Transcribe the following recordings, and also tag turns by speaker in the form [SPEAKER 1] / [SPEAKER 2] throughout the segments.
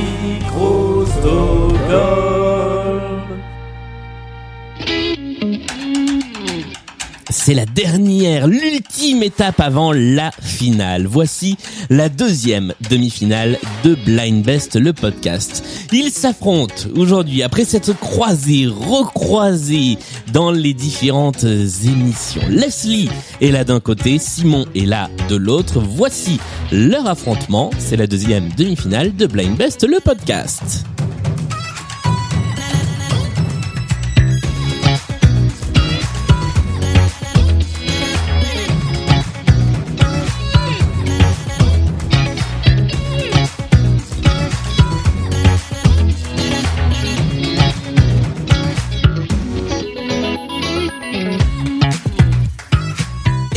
[SPEAKER 1] micros C'est la dernière, l'ultime étape avant la finale. Voici la deuxième demi-finale de Blind Best, le podcast. Ils s'affrontent aujourd'hui après cette croisée, recroisée dans les différentes émissions. Leslie est là d'un côté, Simon est là de l'autre. Voici leur affrontement. C'est la deuxième demi-finale de Blind Best, le podcast.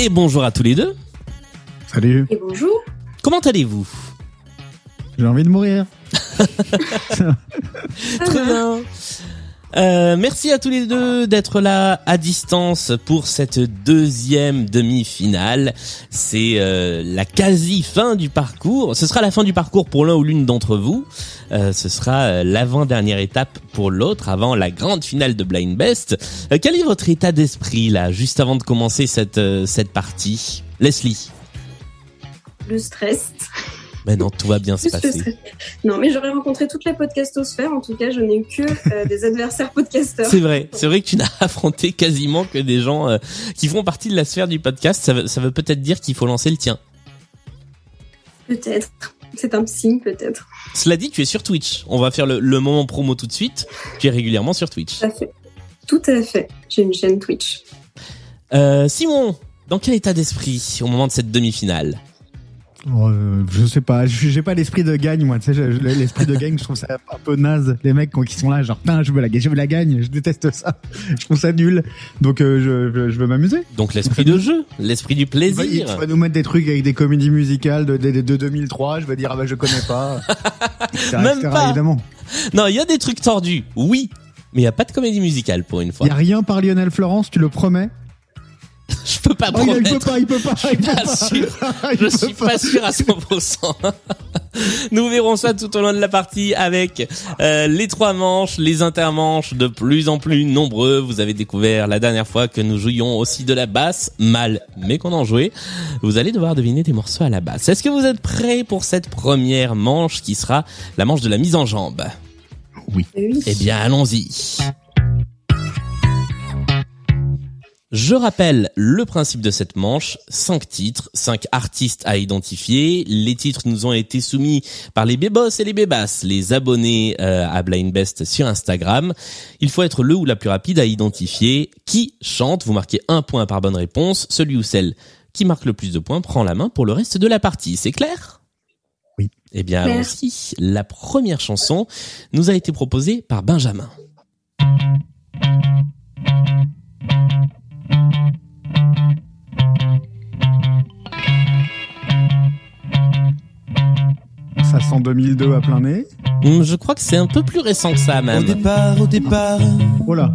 [SPEAKER 1] Et bonjour à tous les deux.
[SPEAKER 2] Salut.
[SPEAKER 3] Et bonjour.
[SPEAKER 1] Comment allez-vous?
[SPEAKER 2] J'ai envie de mourir.
[SPEAKER 1] Très bien. Euh, merci à tous les deux d'être là à distance pour cette deuxième demi-finale. C'est euh, la quasi fin du parcours. Ce sera la fin du parcours pour l'un ou l'une d'entre vous. Euh, ce sera euh, l'avant-dernière étape pour l'autre avant la grande finale de Blind Best. Euh, quel est votre état d'esprit là, juste avant de commencer cette cette partie, Leslie
[SPEAKER 3] Le stress.
[SPEAKER 1] Mais non, tout va bien se passer.
[SPEAKER 3] Non, mais j'aurais rencontré toute la podcastosphère. En tout cas, je n'ai eu que euh, des adversaires podcasteurs.
[SPEAKER 1] C'est vrai, c'est vrai que tu n'as affronté quasiment que des gens euh, qui font partie de la sphère du podcast. Ça veut, ça veut peut-être dire qu'il faut lancer le tien.
[SPEAKER 3] Peut-être. C'est un signe, peut-être.
[SPEAKER 1] Cela dit, tu es sur Twitch. On va faire le, le moment promo tout de suite. Tu es régulièrement sur Twitch.
[SPEAKER 3] Tout à fait. Tout à fait. J'ai une chaîne Twitch.
[SPEAKER 1] Euh, Simon, dans quel état d'esprit au moment de cette demi-finale?
[SPEAKER 2] Euh, je sais pas, je- j'ai pas l'esprit de gagne moi, tu sais, l'esprit de gagne, je trouve ça un peu naze. Les mecs quand- qui sont là, genre, putain, je veux la gagne, je veux la gagne, je déteste ça, je trouve ça nul. Donc euh, je, je, veux m'amuser.
[SPEAKER 1] Donc l'esprit de jeu, l'esprit du
[SPEAKER 2] Il il-
[SPEAKER 1] plaisir.
[SPEAKER 2] Tu vas nous mettre des trucs avec des comédies musicales de, de, de, de 2003, je vais dire, ah bah je connais pas. etc.,
[SPEAKER 1] Même
[SPEAKER 2] etc.,
[SPEAKER 1] pas.
[SPEAKER 2] Évidemment.
[SPEAKER 1] Non, il y a des trucs tordus, oui, mais il y a pas de comédie musicale pour une fois.
[SPEAKER 2] Y a rien par Lionel Florence, tu le promets?
[SPEAKER 1] Je peux pas
[SPEAKER 2] Oh, il, il
[SPEAKER 1] promettre.
[SPEAKER 2] peut pas, il peut pas, il peut
[SPEAKER 1] pas
[SPEAKER 2] pas.
[SPEAKER 1] sûr. Je suis pas sûr à 100%. Nous verrons ça tout au long de la partie avec euh, les trois manches, les intermanches de plus en plus nombreux. Vous avez découvert la dernière fois que nous jouions aussi de la basse, mal, mais qu'on en jouait. Vous allez devoir deviner des morceaux à la basse. Est-ce que vous êtes prêts pour cette première manche qui sera la manche de la mise en jambe?
[SPEAKER 3] Oui.
[SPEAKER 1] eh bien, allons-y. Je rappelle le principe de cette manche, cinq titres, cinq artistes à identifier. Les titres nous ont été soumis par les bébos et les bébasses, les abonnés euh, à Blind Best sur Instagram. Il faut être le ou la plus rapide à identifier qui chante. Vous marquez un point par bonne réponse. Celui ou celle qui marque le plus de points prend la main pour le reste de la partie. C'est clair?
[SPEAKER 2] Oui.
[SPEAKER 1] Eh bien. La première chanson nous a été proposée par Benjamin.
[SPEAKER 2] 2002 à plein nez.
[SPEAKER 1] Hum, Je crois que c'est un peu plus récent que ça
[SPEAKER 4] Au
[SPEAKER 1] même.
[SPEAKER 4] départ, au départ,
[SPEAKER 2] Oh là,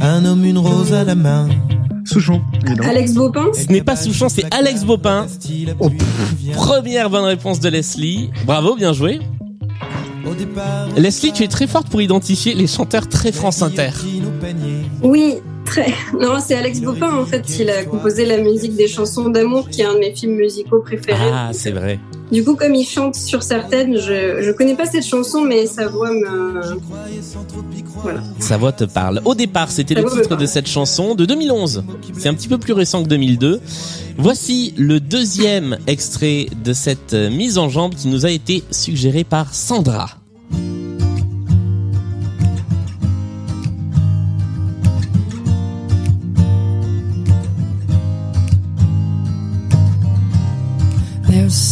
[SPEAKER 4] un homme, une rose à la main.
[SPEAKER 2] Souchon.
[SPEAKER 3] Alex Bopin.
[SPEAKER 1] Ce n'est pas Souchon, c'est Alex Bopin.
[SPEAKER 2] Oh,
[SPEAKER 1] Première bonne réponse de Leslie. Bravo, bien joué.
[SPEAKER 4] Au départ,
[SPEAKER 1] Leslie, tu es très forte pour identifier les chanteurs très France Inter.
[SPEAKER 3] Oui, Non, c'est Alex Bopin, en fait. Il a composé la musique des chansons d'amour, qui est un de mes films musicaux préférés.
[SPEAKER 1] Ah, c'est vrai.
[SPEAKER 3] Du coup, comme il chante sur certaines, je, je connais pas cette chanson, mais sa voix me. Voilà.
[SPEAKER 1] Sa voix te parle. Au départ, c'était le titre de cette chanson de 2011. C'est un petit peu plus récent que 2002. Voici le deuxième extrait de cette euh, mise en jambe qui nous a été suggéré par Sandra.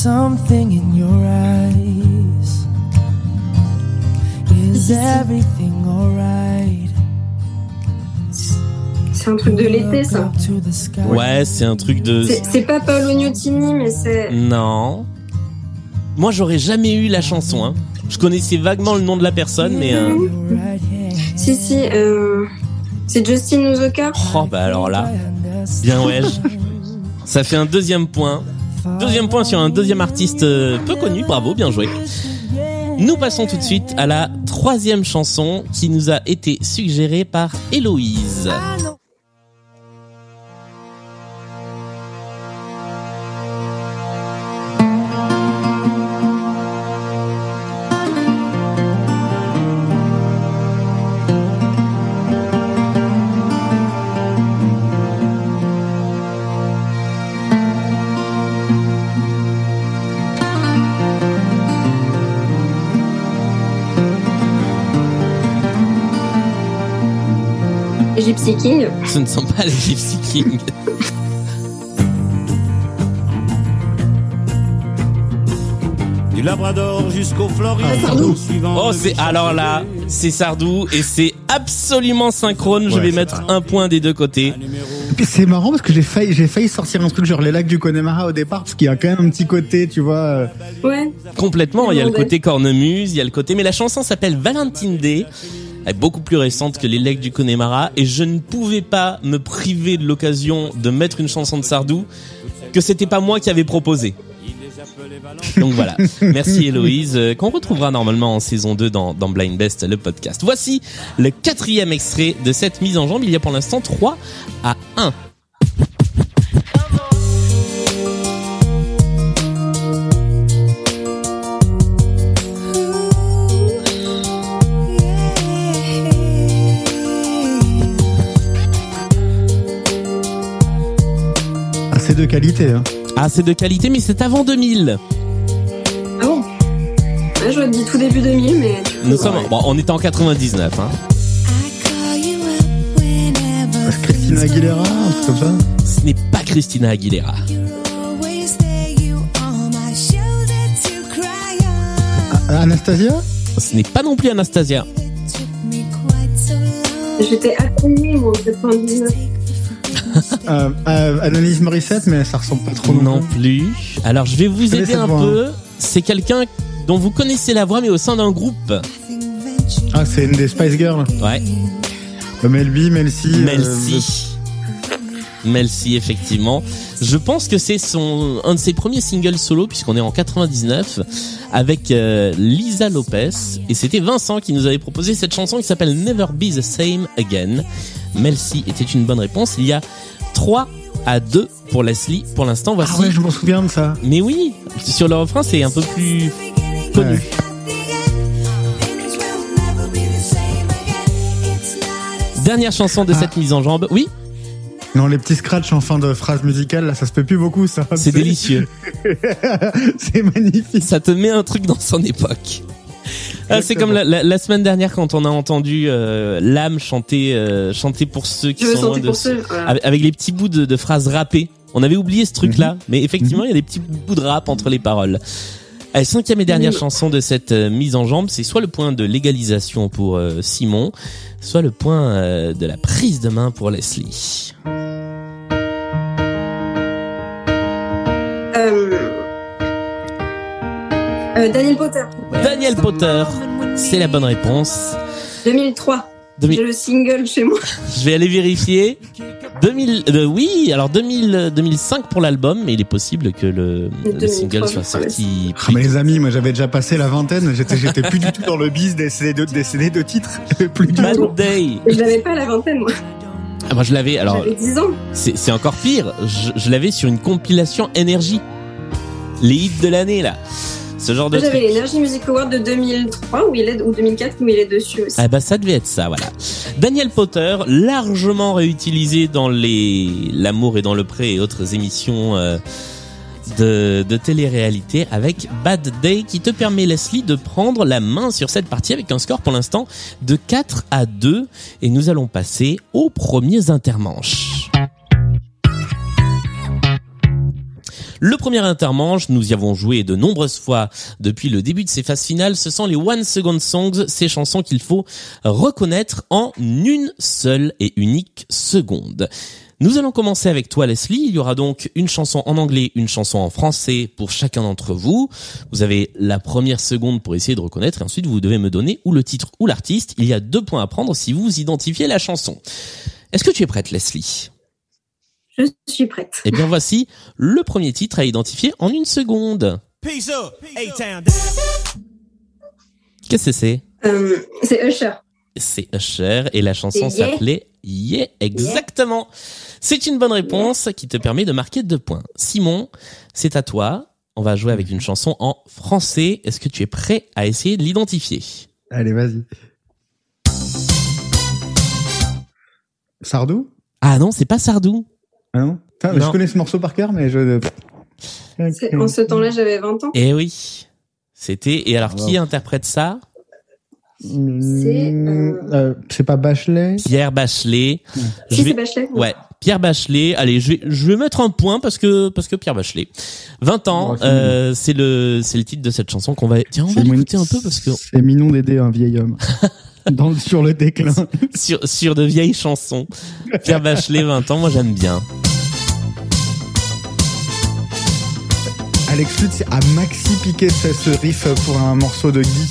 [SPEAKER 5] Something in your eyes. Is everything alright?
[SPEAKER 3] C'est un truc de l'été, ça.
[SPEAKER 5] Up to the sky.
[SPEAKER 1] Ouais, c'est un truc de...
[SPEAKER 3] C'est pas Paolo Nutini, mais c'est.
[SPEAKER 1] Non. Moi, j'aurais jamais eu la chanson. Hein. Je connaissais vaguement le nom de la personne, mais... euh,
[SPEAKER 5] hand.
[SPEAKER 3] Si, si, euh, c'est Justin Uzoka.
[SPEAKER 1] Oh, bah alors là, bien ouais. Ça fait un deuxième point. Deuxième point sur un deuxième artiste euh, peu connu. Bravo, bien joué. Nous passons tout de suite à la troisième chanson qui nous a été suggérée par Héloïse.
[SPEAKER 3] Gypsy King.
[SPEAKER 1] Ce ne sont pas les Gypsy Kings.
[SPEAKER 6] Du Labrador jusqu'au Floride.
[SPEAKER 3] Sardou.
[SPEAKER 6] suivant
[SPEAKER 1] Oh,
[SPEAKER 6] le
[SPEAKER 1] c'est alors là, c'est Sardou et c'est absolument synchrone. Je vais mettre un point des deux côtés.
[SPEAKER 2] C'est marrant parce que j'ai failli, j'ai failli sortir un truc genre les lacs du Connemara au départ parce qu'il y a quand même un petit côté, tu vois. euh,
[SPEAKER 3] Ouais.
[SPEAKER 1] Complètement, il y a le côté cornemuse, il y a le côté, mais la chanson s'appelle Valentine Day. Elle est beaucoup plus récente que les legs du Connemara et je ne pouvais pas me priver de l'occasion de mettre une chanson de Sardou que c'était pas moi qui avais proposé. Donc voilà. Merci Héloïse, euh, qu'on retrouvera normalement en saison 2 dans, dans Blind Best, le podcast. Voici le quatrième extrait de cette mise en jambe. Il y a pour l'instant 3 à 1.
[SPEAKER 2] De qualité. Hein.
[SPEAKER 1] Ah, c'est de qualité, mais c'est avant 2000.
[SPEAKER 3] Ah bon? Ouais, J'aurais dit tout début 2000, mais...
[SPEAKER 1] Nous sommes, bon, on était en 99, hein.
[SPEAKER 2] Christina Aguilera, un truc comme ça.
[SPEAKER 1] Ce n'est pas Christina Aguilera.
[SPEAKER 2] Ah, Anastasia?
[SPEAKER 1] Ce n'est pas non plus Anastasia.
[SPEAKER 3] J'étais atteignée, moi, en 99.
[SPEAKER 2] Euh, euh, Annalise Morissette, mais ça ressemble pas trop
[SPEAKER 1] Non plus. Alors, je vais vous aider un
[SPEAKER 2] voix,
[SPEAKER 1] peu. C'est quelqu'un dont vous connaissez la voix, mais au sein d'un groupe.
[SPEAKER 2] Ah, c'est une des Spice Girls.
[SPEAKER 1] Ouais.
[SPEAKER 2] Euh, Mel B, Mel C. euh,
[SPEAKER 1] Mel C. Mel C, effectivement. Je pense que c'est son un de ses premiers singles solo, puisqu'on est en 99, avec euh, Lisa Lopez. Et c'était Vincent qui nous avait proposé cette chanson qui s'appelle Never Be the Same Again. Mel C était une bonne réponse. Il y a 3 à 2 pour Leslie. Pour l'instant, voici.
[SPEAKER 2] Ah ouais, je m'en souviens de ça.
[SPEAKER 1] Mais oui, sur le refrain, c'est un peu plus connu.
[SPEAKER 2] Ouais.
[SPEAKER 1] Dernière chanson de
[SPEAKER 2] Ah.
[SPEAKER 1] cette mise en jambe. Oui,
[SPEAKER 2] Non, les petits scratchs en fin de phrase musicale, là, ça se fait plus beaucoup, ça.
[SPEAKER 1] c'est délicieux.
[SPEAKER 2] c'est magnifique.
[SPEAKER 1] Ça te met un truc dans son époque. Ah, c'est comme la, la- la semaine dernière quand on a entendu euh, l'âme chanter euh, chanter pour ceux qui
[SPEAKER 3] Je
[SPEAKER 1] sont loin
[SPEAKER 3] chanter
[SPEAKER 1] de
[SPEAKER 3] pour ceux. voilà.
[SPEAKER 1] avec, avec les petits bouts de, de phrases rappées. On avait oublié ce truc-là, mais effectivement, il y a des petits bouts de rap entre les paroles. Allez, cinquième et dernière
[SPEAKER 3] Mhm.
[SPEAKER 1] chanson de cette euh, mise en jambe, c'est soit le point de l'égalisation pour euh, Simon, soit le point euh, de la prise de main pour Leslie.
[SPEAKER 3] Euh, Daniel Potter.
[SPEAKER 1] Daniel Potter, c'est la bonne réponse.
[SPEAKER 3] 2003.
[SPEAKER 1] 2000
[SPEAKER 3] J'ai le single chez moi.
[SPEAKER 1] Je vais aller vérifier. 2000, euh, oui, alors 2000, 2005 pour l'album, mais il est possible que le, le
[SPEAKER 3] 2003,
[SPEAKER 1] single soit sorti
[SPEAKER 2] Ah, mais les amis, moi j'avais déjà passé la vingtaine, j'étais j'étais plus du tout dans le biz des CD de, des CD de titres. plus du
[SPEAKER 1] Bad
[SPEAKER 2] tout.
[SPEAKER 1] Day.
[SPEAKER 3] Je l'avais pas à la vingtaine, moi.
[SPEAKER 1] Ah, moi je l'avais, alors
[SPEAKER 3] J'avais 10 ans.
[SPEAKER 1] c'est c'est encore pire, je, je l'avais sur une compilation énergie. Les hits de l'année là. Ce genre de
[SPEAKER 3] J'avais l'Energy Music Award de 2003 où il est, ou 2004 où il est dessus aussi.
[SPEAKER 1] Ah bah ça devait être ça, voilà. Daniel Potter, largement réutilisé dans les L'amour est dans le pré et autres émissions euh, de, de télé-réalité avec Bad Day qui te permet Leslie de prendre la main sur cette partie avec un score pour l'instant de 4 à 2 et nous allons passer aux premiers intermanches. Le premier intermanche, nous y avons joué de nombreuses fois depuis le début de ces phases finales, ce sont les One Second Songs, ces chansons qu'il faut reconnaître en une seule et unique seconde. Nous allons commencer avec toi Leslie, il y aura donc une chanson en anglais, une chanson en français pour chacun d'entre vous. Vous avez la première seconde pour essayer de reconnaître et ensuite vous devez me donner ou le titre ou l'artiste. Il y a deux points à prendre si vous identifiez la chanson. Est-ce que tu es prête Leslie?
[SPEAKER 3] Je suis prête.
[SPEAKER 1] Eh bien voici le premier titre à identifier en une seconde.
[SPEAKER 6] Peace up, A-Town.
[SPEAKER 1] Qu'est-ce que c'est?
[SPEAKER 3] Euh, c'est Usher.
[SPEAKER 1] C'est Usher et la chanson
[SPEAKER 3] Yeah.
[SPEAKER 1] s'appelait Yeah, exactement. C'est une bonne réponse qui te permet de marquer deux points. Simon, c'est à toi. On va jouer avec une chanson en français. Est-ce que tu es prêt à essayer de l'identifier?
[SPEAKER 2] Allez, vas-y. Sardou?
[SPEAKER 1] Ah non, c'est pas Sardou.
[SPEAKER 2] Ah non, Putain,
[SPEAKER 1] Non.
[SPEAKER 2] Je connais ce morceau par cœur, mais je...
[SPEAKER 3] C'est- En ce temps-là, j'avais 20 ans.
[SPEAKER 1] Eh oui. C'était. Et alors, qui interprète ça?
[SPEAKER 3] C'est, euh,
[SPEAKER 2] Euh, c'est pas Bachelet?
[SPEAKER 1] Pierre Bachelet. Je
[SPEAKER 3] Si,
[SPEAKER 1] vais-
[SPEAKER 3] c'est Bachelet.
[SPEAKER 1] Ouais, Pierre Bachelet. Allez, je vais, je vais mettre un point parce que parce que Pierre Bachelet. 20 ans,
[SPEAKER 2] Ouais,
[SPEAKER 1] euh, c'est le c'est le titre de cette chanson qu'on va. Tiens, on va l'écouter un peu parce que
[SPEAKER 2] C'est mignon d'aider un vieil homme. Dans, sur le déclin.
[SPEAKER 1] sur sur de vieilles chansons. Pierre Bachelet, 20 ans, moi j'aime bien.
[SPEAKER 2] Alex Lutz a maxi piqué ce, ce riff pour un morceau de Guy.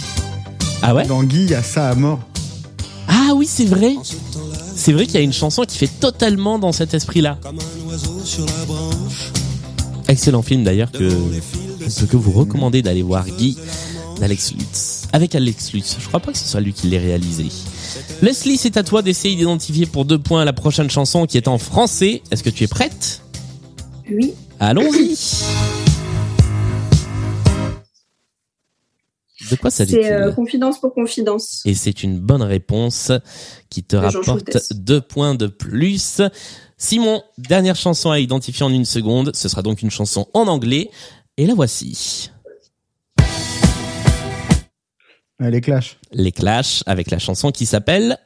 [SPEAKER 1] Ah ouais?
[SPEAKER 2] Dans Guy, il y a ça à mort.
[SPEAKER 1] Ah oui, c'est vrai. C'est vrai qu'il y a une chanson qui fait totalement dans cet esprit-là. Excellent film d'ailleurs que je peux que vous recommander d'aller voir Guy d'Alex Lutz. Avec Alex Lutz, je crois pas que ce soit lui qui l'ait réalisé. Leslie, c'est à toi d'essayer d'identifier pour deux points la prochaine chanson qui est en français. Est-ce que tu es prête?
[SPEAKER 3] Oui.
[SPEAKER 1] Allons-y. De quoi s'agit-il
[SPEAKER 3] C'est euh, confidence pour confidence.
[SPEAKER 1] et c'est une bonne réponse qui te rapporte deux points de plus. Simon, dernière chanson à identifier en une seconde. Ce sera donc une chanson en anglais. Et la voici.
[SPEAKER 2] Les Clash.
[SPEAKER 1] Les Clash avec la chanson qui s'appelle...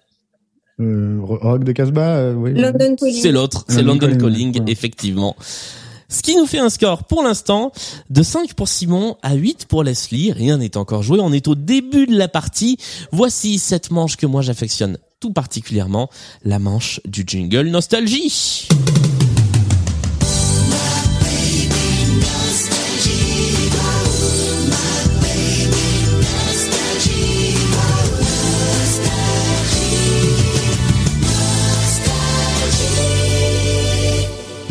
[SPEAKER 2] Euh, rock de Casbah, euh, oui.
[SPEAKER 3] London Calling.
[SPEAKER 1] C'est l'autre, c'est
[SPEAKER 2] London
[SPEAKER 1] London
[SPEAKER 2] Calling,
[SPEAKER 1] Calling,
[SPEAKER 2] ouais.
[SPEAKER 1] effectivement. Ce qui nous fait un score pour l'instant de 5 pour Simon à 8 pour Leslie. Rien n'est encore joué. On est au début de la partie. Voici cette manche que moi j'affectionne tout particulièrement, la manche du jingle Nostalgie.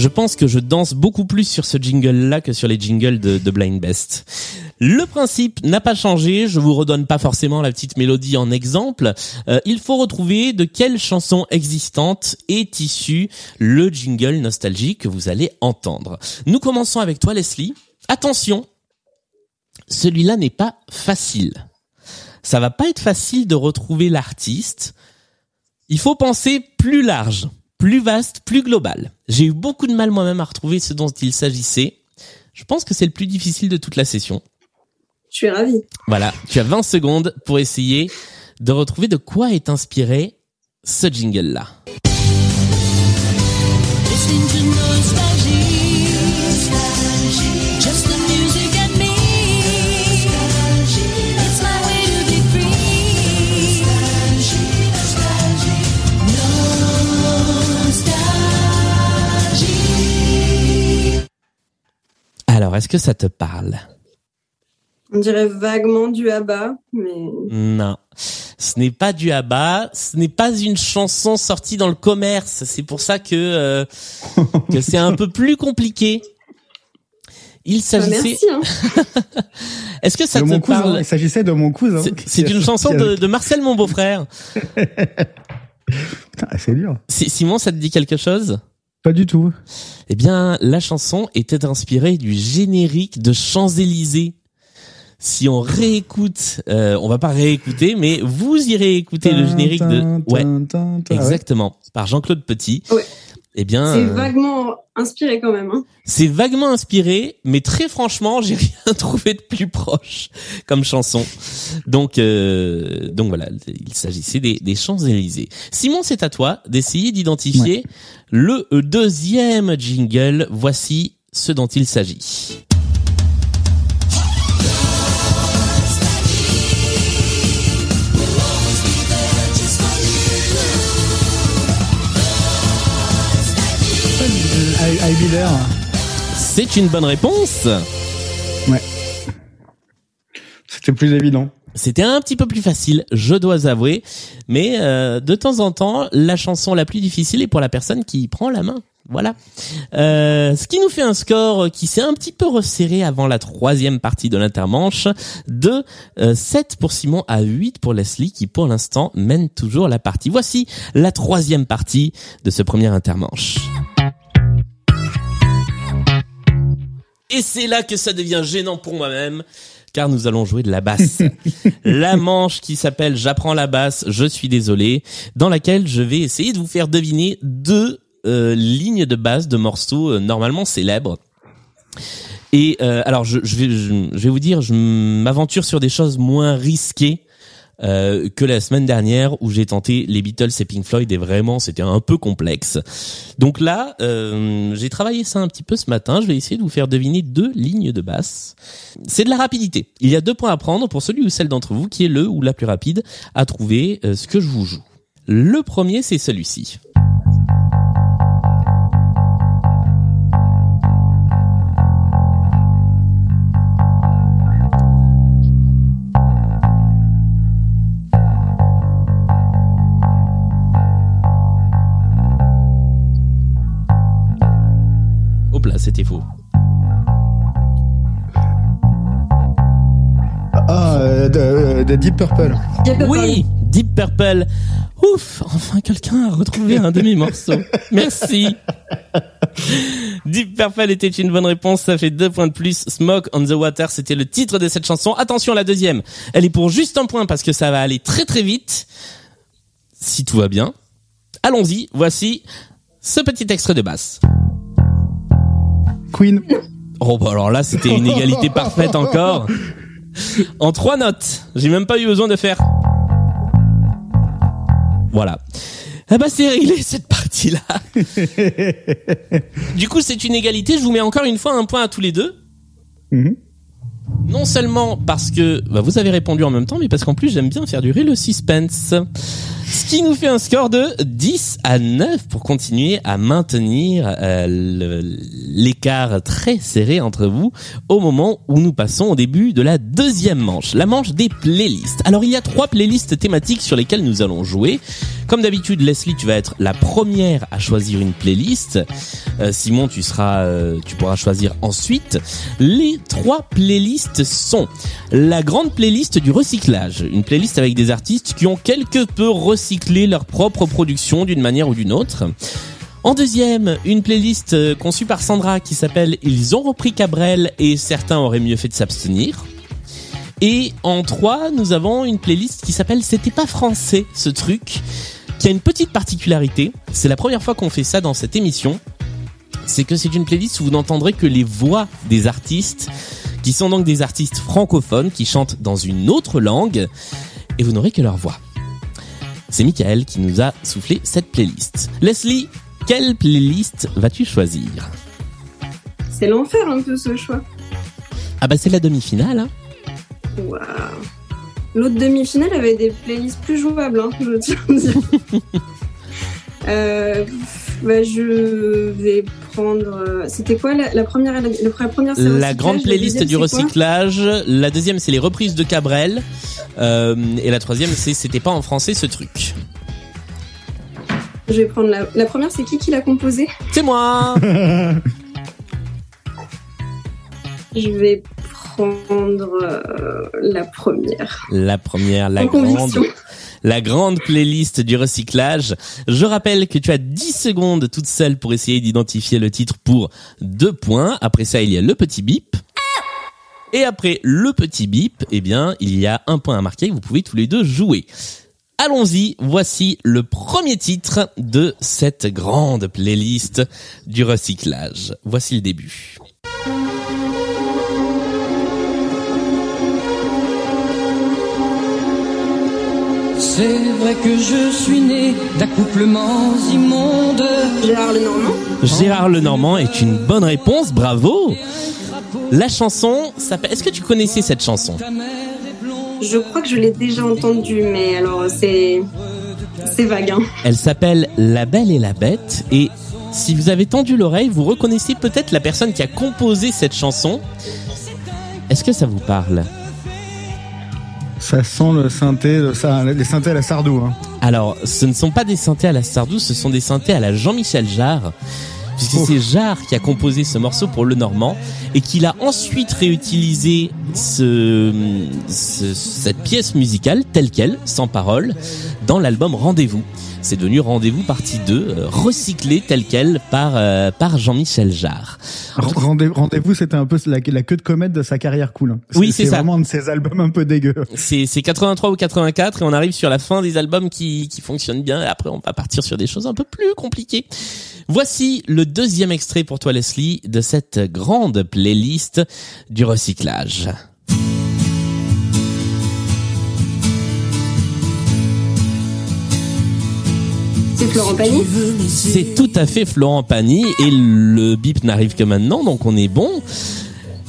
[SPEAKER 1] Je pense que je danse beaucoup plus sur ce jingle-là que sur les jingles de, Blind Best. Le principe n'a pas changé. Je vous redonne pas forcément la petite mélodie en exemple. Euh, il faut retrouver de quelle chanson existante est issu le jingle nostalgique que vous allez entendre. Nous commençons avec toi, Leslie. Attention, celui-là n'est pas facile. Ça va pas être facile de retrouver l'artiste. Il faut penser plus large, plus vaste, plus global. J'ai eu beaucoup de mal moi-même à retrouver ce dont il s'agissait. Je pense que c'est le plus difficile de toute la session.
[SPEAKER 3] Je suis ravie.
[SPEAKER 1] Voilà, tu as 20 secondes pour essayer de retrouver de quoi est inspiré ce jingle-là. Alors, est-ce que ça te parle?
[SPEAKER 3] On dirait vaguement du ABBA, mais
[SPEAKER 1] Non. Ce n'est pas du ABBA, ce n'est pas une chanson sortie dans le commerce. C'est pour ça que, euh, que c'est un peu plus compliqué. Il
[SPEAKER 3] bah,
[SPEAKER 1] s'agissait...
[SPEAKER 3] merci. Hein.
[SPEAKER 1] Est-ce que ça
[SPEAKER 2] de
[SPEAKER 1] te
[SPEAKER 2] mon cousin.
[SPEAKER 1] parle?
[SPEAKER 2] Il s'agissait de mon cousin.
[SPEAKER 1] C'est- C'est une chanson de, de Marcel, mon beau-frère.
[SPEAKER 2] Putain, c'est dur.
[SPEAKER 1] Si- Simon, ça te dit quelque chose?
[SPEAKER 2] Pas du tout.
[SPEAKER 1] Eh bien, la chanson était inspirée du générique de Champs-Élysées. Si on réécoute, euh, on va pas réécouter, mais vous irez écouter le générique de, ouais, exactement, par Jean-Claude Petit.
[SPEAKER 3] Ouais.
[SPEAKER 1] Eh bien,
[SPEAKER 3] C'est
[SPEAKER 1] euh,
[SPEAKER 3] vaguement inspiré quand même. Hein.
[SPEAKER 1] c'est vaguement inspiré, mais très franchement, j'ai rien trouvé de plus proche comme chanson. Donc, euh, donc voilà, il s'agissait des, des Champs-Élysées. Simon, c'est à toi d'essayer d'identifier le euh, deuxième jingle. Voici ce dont il s'agit.
[SPEAKER 2] I, I Be There.
[SPEAKER 1] C'est une bonne réponse.
[SPEAKER 2] C'était plus évident.
[SPEAKER 1] C'était un petit peu plus facile, je dois avouer, mais euh, de temps en temps, la chanson la plus difficile est pour la personne qui prend la main. Voilà. Euh, ce qui nous fait un score qui s'est un petit peu resserré avant la troisième partie de l'intermanche de euh, 7 pour Simon à 8 pour Leslie qui pour l'instant mène toujours la partie. Voici la troisième partie de ce premier intermanche. Et c'est là que ça devient gênant pour moi-même car nous allons jouer de la basse. la manche qui s'appelle J'apprends la basse, je suis désolé, dans laquelle je vais essayer de vous faire deviner deux euh, lignes de basse de morceaux euh, normalement célèbres. Et euh, alors je, je vais je, je vais vous dire, je m'aventure sur des choses moins risquées euh, que la semaine dernière où j'ai tenté les Beatles et Pink Floyd et vraiment c'était un peu complexe. Donc là, euh, j'ai travaillé ça un petit peu ce matin. Je vais essayer de vous faire deviner deux lignes de basse. C'est de la rapidité. Il y a deux points à prendre pour celui ou celle d'entre vous qui est le ou la plus rapide à trouver euh, ce que je vous joue. Le premier, c'est celui-ci. Hop là, c'était faux.
[SPEAKER 2] Ah, euh, de, de Deep Purple.
[SPEAKER 3] Deep Purple.
[SPEAKER 1] Oui, Deep Purple. Ouf, enfin quelqu'un a retrouvé un demi-morceau. Merci. Deep Purple était une bonne réponse, ça fait deux points de plus. Smoke on the Water, c'était le titre de cette chanson. Attention, la deuxième, elle est pour juste un point parce que ça va aller très très vite. Si tout va bien. Allons-y, voici ce petit extrait de basse.
[SPEAKER 2] Queen.
[SPEAKER 1] Oh bah alors là, c'était une égalité parfaite encore. En trois notes. J'ai même pas eu besoin de faire. Voilà. Ah bah c'est réglé cette partie-là. du coup, c'est une égalité. Je vous mets encore une fois un point à tous les deux.
[SPEAKER 2] Mhm.
[SPEAKER 1] Non seulement parce que bah, vous avez répondu en même temps, mais parce qu'en plus j'aime bien faire durer le suspense. Ce qui nous fait un score de 10 à 9 pour continuer à maintenir euh, l'écart très serré entre vous au moment où nous passons au début de la deuxième manche, la manche des playlists. Alors il y a trois playlists thématiques sur lesquelles nous allons jouer. Comme d'habitude, Leslie, tu vas être la première à choisir une playlist. Euh, Simon, tu seras, euh, tu pourras choisir ensuite. Les trois playlists sont la grande playlist du recyclage, une playlist avec des artistes qui ont quelque peu recyclé leur propre production d'une manière ou d'une autre. En deuxième, une playlist euh, conçue par Sandra qui s'appelle Ils ont repris Cabrel et certains auraient mieux fait de s'abstenir. Et en trois, nous avons une playlist qui s'appelle C'était pas français ce truc, qui a une petite particularité. C'est la première fois qu'on fait ça dans cette émission. C'est que c'est une playlist où vous n'entendrez que les voix des artistes, qui sont donc des artistes francophones qui chantent dans une autre langue, et vous n'aurez que leur voix. C'est Michael qui nous a soufflé cette playlist. Leslie, quelle playlist vas-tu choisir?
[SPEAKER 3] C'est l'enfer un peu ce choix.
[SPEAKER 1] Ah bah c'est la demi-finale. Hein
[SPEAKER 3] Waouh. L'autre demi-finale avait des playlists plus jouables, hein, je tiens à dire. Euh, bah, je vais prendre. euh, C'était quoi la, la première la, la première
[SPEAKER 1] grande
[SPEAKER 3] la
[SPEAKER 1] playlist
[SPEAKER 3] deuxième,
[SPEAKER 1] du recyclage. La deuxième, c'est les reprises de Cabrel. Euh, et la troisième, c'est C'était pas en français ce truc.
[SPEAKER 3] Je vais prendre la, la première, c'est qui qui l'a composée
[SPEAKER 1] C'est moi
[SPEAKER 3] Je vais prendre euh, la première.
[SPEAKER 1] La première, la
[SPEAKER 3] En
[SPEAKER 1] grande,
[SPEAKER 3] conviction.
[SPEAKER 1] La grande playlist du recyclage. Je rappelle que tu as 10 secondes toute seule pour essayer d'identifier le titre pour deux points. Après ça, il y a le petit bip. Et après le petit bip, eh bien, il y a un point à marquer. Vous pouvez tous les deux jouer. Allons-y, voici le premier titre de cette grande playlist du recyclage. Voici le début.
[SPEAKER 5] C'est vrai que je suis né d'accouplements immondes.
[SPEAKER 3] Gérard Lenormand
[SPEAKER 1] Gérard Lenormand est une bonne réponse, bravo. La chanson s'appelle. Est-ce que tu connaissais cette chanson?
[SPEAKER 3] Je crois que je l'ai déjà entendue, mais alors c'est. C'est vague, hein.
[SPEAKER 1] Elle s'appelle La Belle et la Bête et si vous avez tendu l'oreille, vous reconnaissez peut-être la personne qui a composé cette chanson. Est-ce que ça vous parle?
[SPEAKER 2] Ça sent le synthé, le, les synthés à la Sardou. Hein.
[SPEAKER 1] Alors, ce ne sont pas des synthés à la Sardou, ce sont des synthés à la Jean-Michel Jarre. puisque
[SPEAKER 2] Oh.
[SPEAKER 1] c'est Jarre qui a composé ce morceau pour Le Normand et qu'il a ensuite réutilisé ce, ce- cette pièce musicale telle quelle, sans parole, dans l'album Rendez-vous. C'est devenu Rendez-vous partie 2, euh, recyclé tel quel par, euh, par Jean-Michel Jarre.
[SPEAKER 2] Rendez- Rendez-vous, c'était un peu la, la queue de comète de sa carrière cool.
[SPEAKER 1] Oui, c'est ça.
[SPEAKER 2] vraiment un de ses albums un peu dégueux.
[SPEAKER 1] C'est c'est 83 ou 84 et on arrive sur la fin des albums qui, qui fonctionnent bien et après on va partir sur des choses un peu plus compliquées. Voici le deuxième extrait pour toi Leslie de cette grande playlist du recyclage.
[SPEAKER 3] C'est Florent Pagny.
[SPEAKER 1] C'est tout à fait Florent Pagny et le bip n'arrive que maintenant donc on est bon.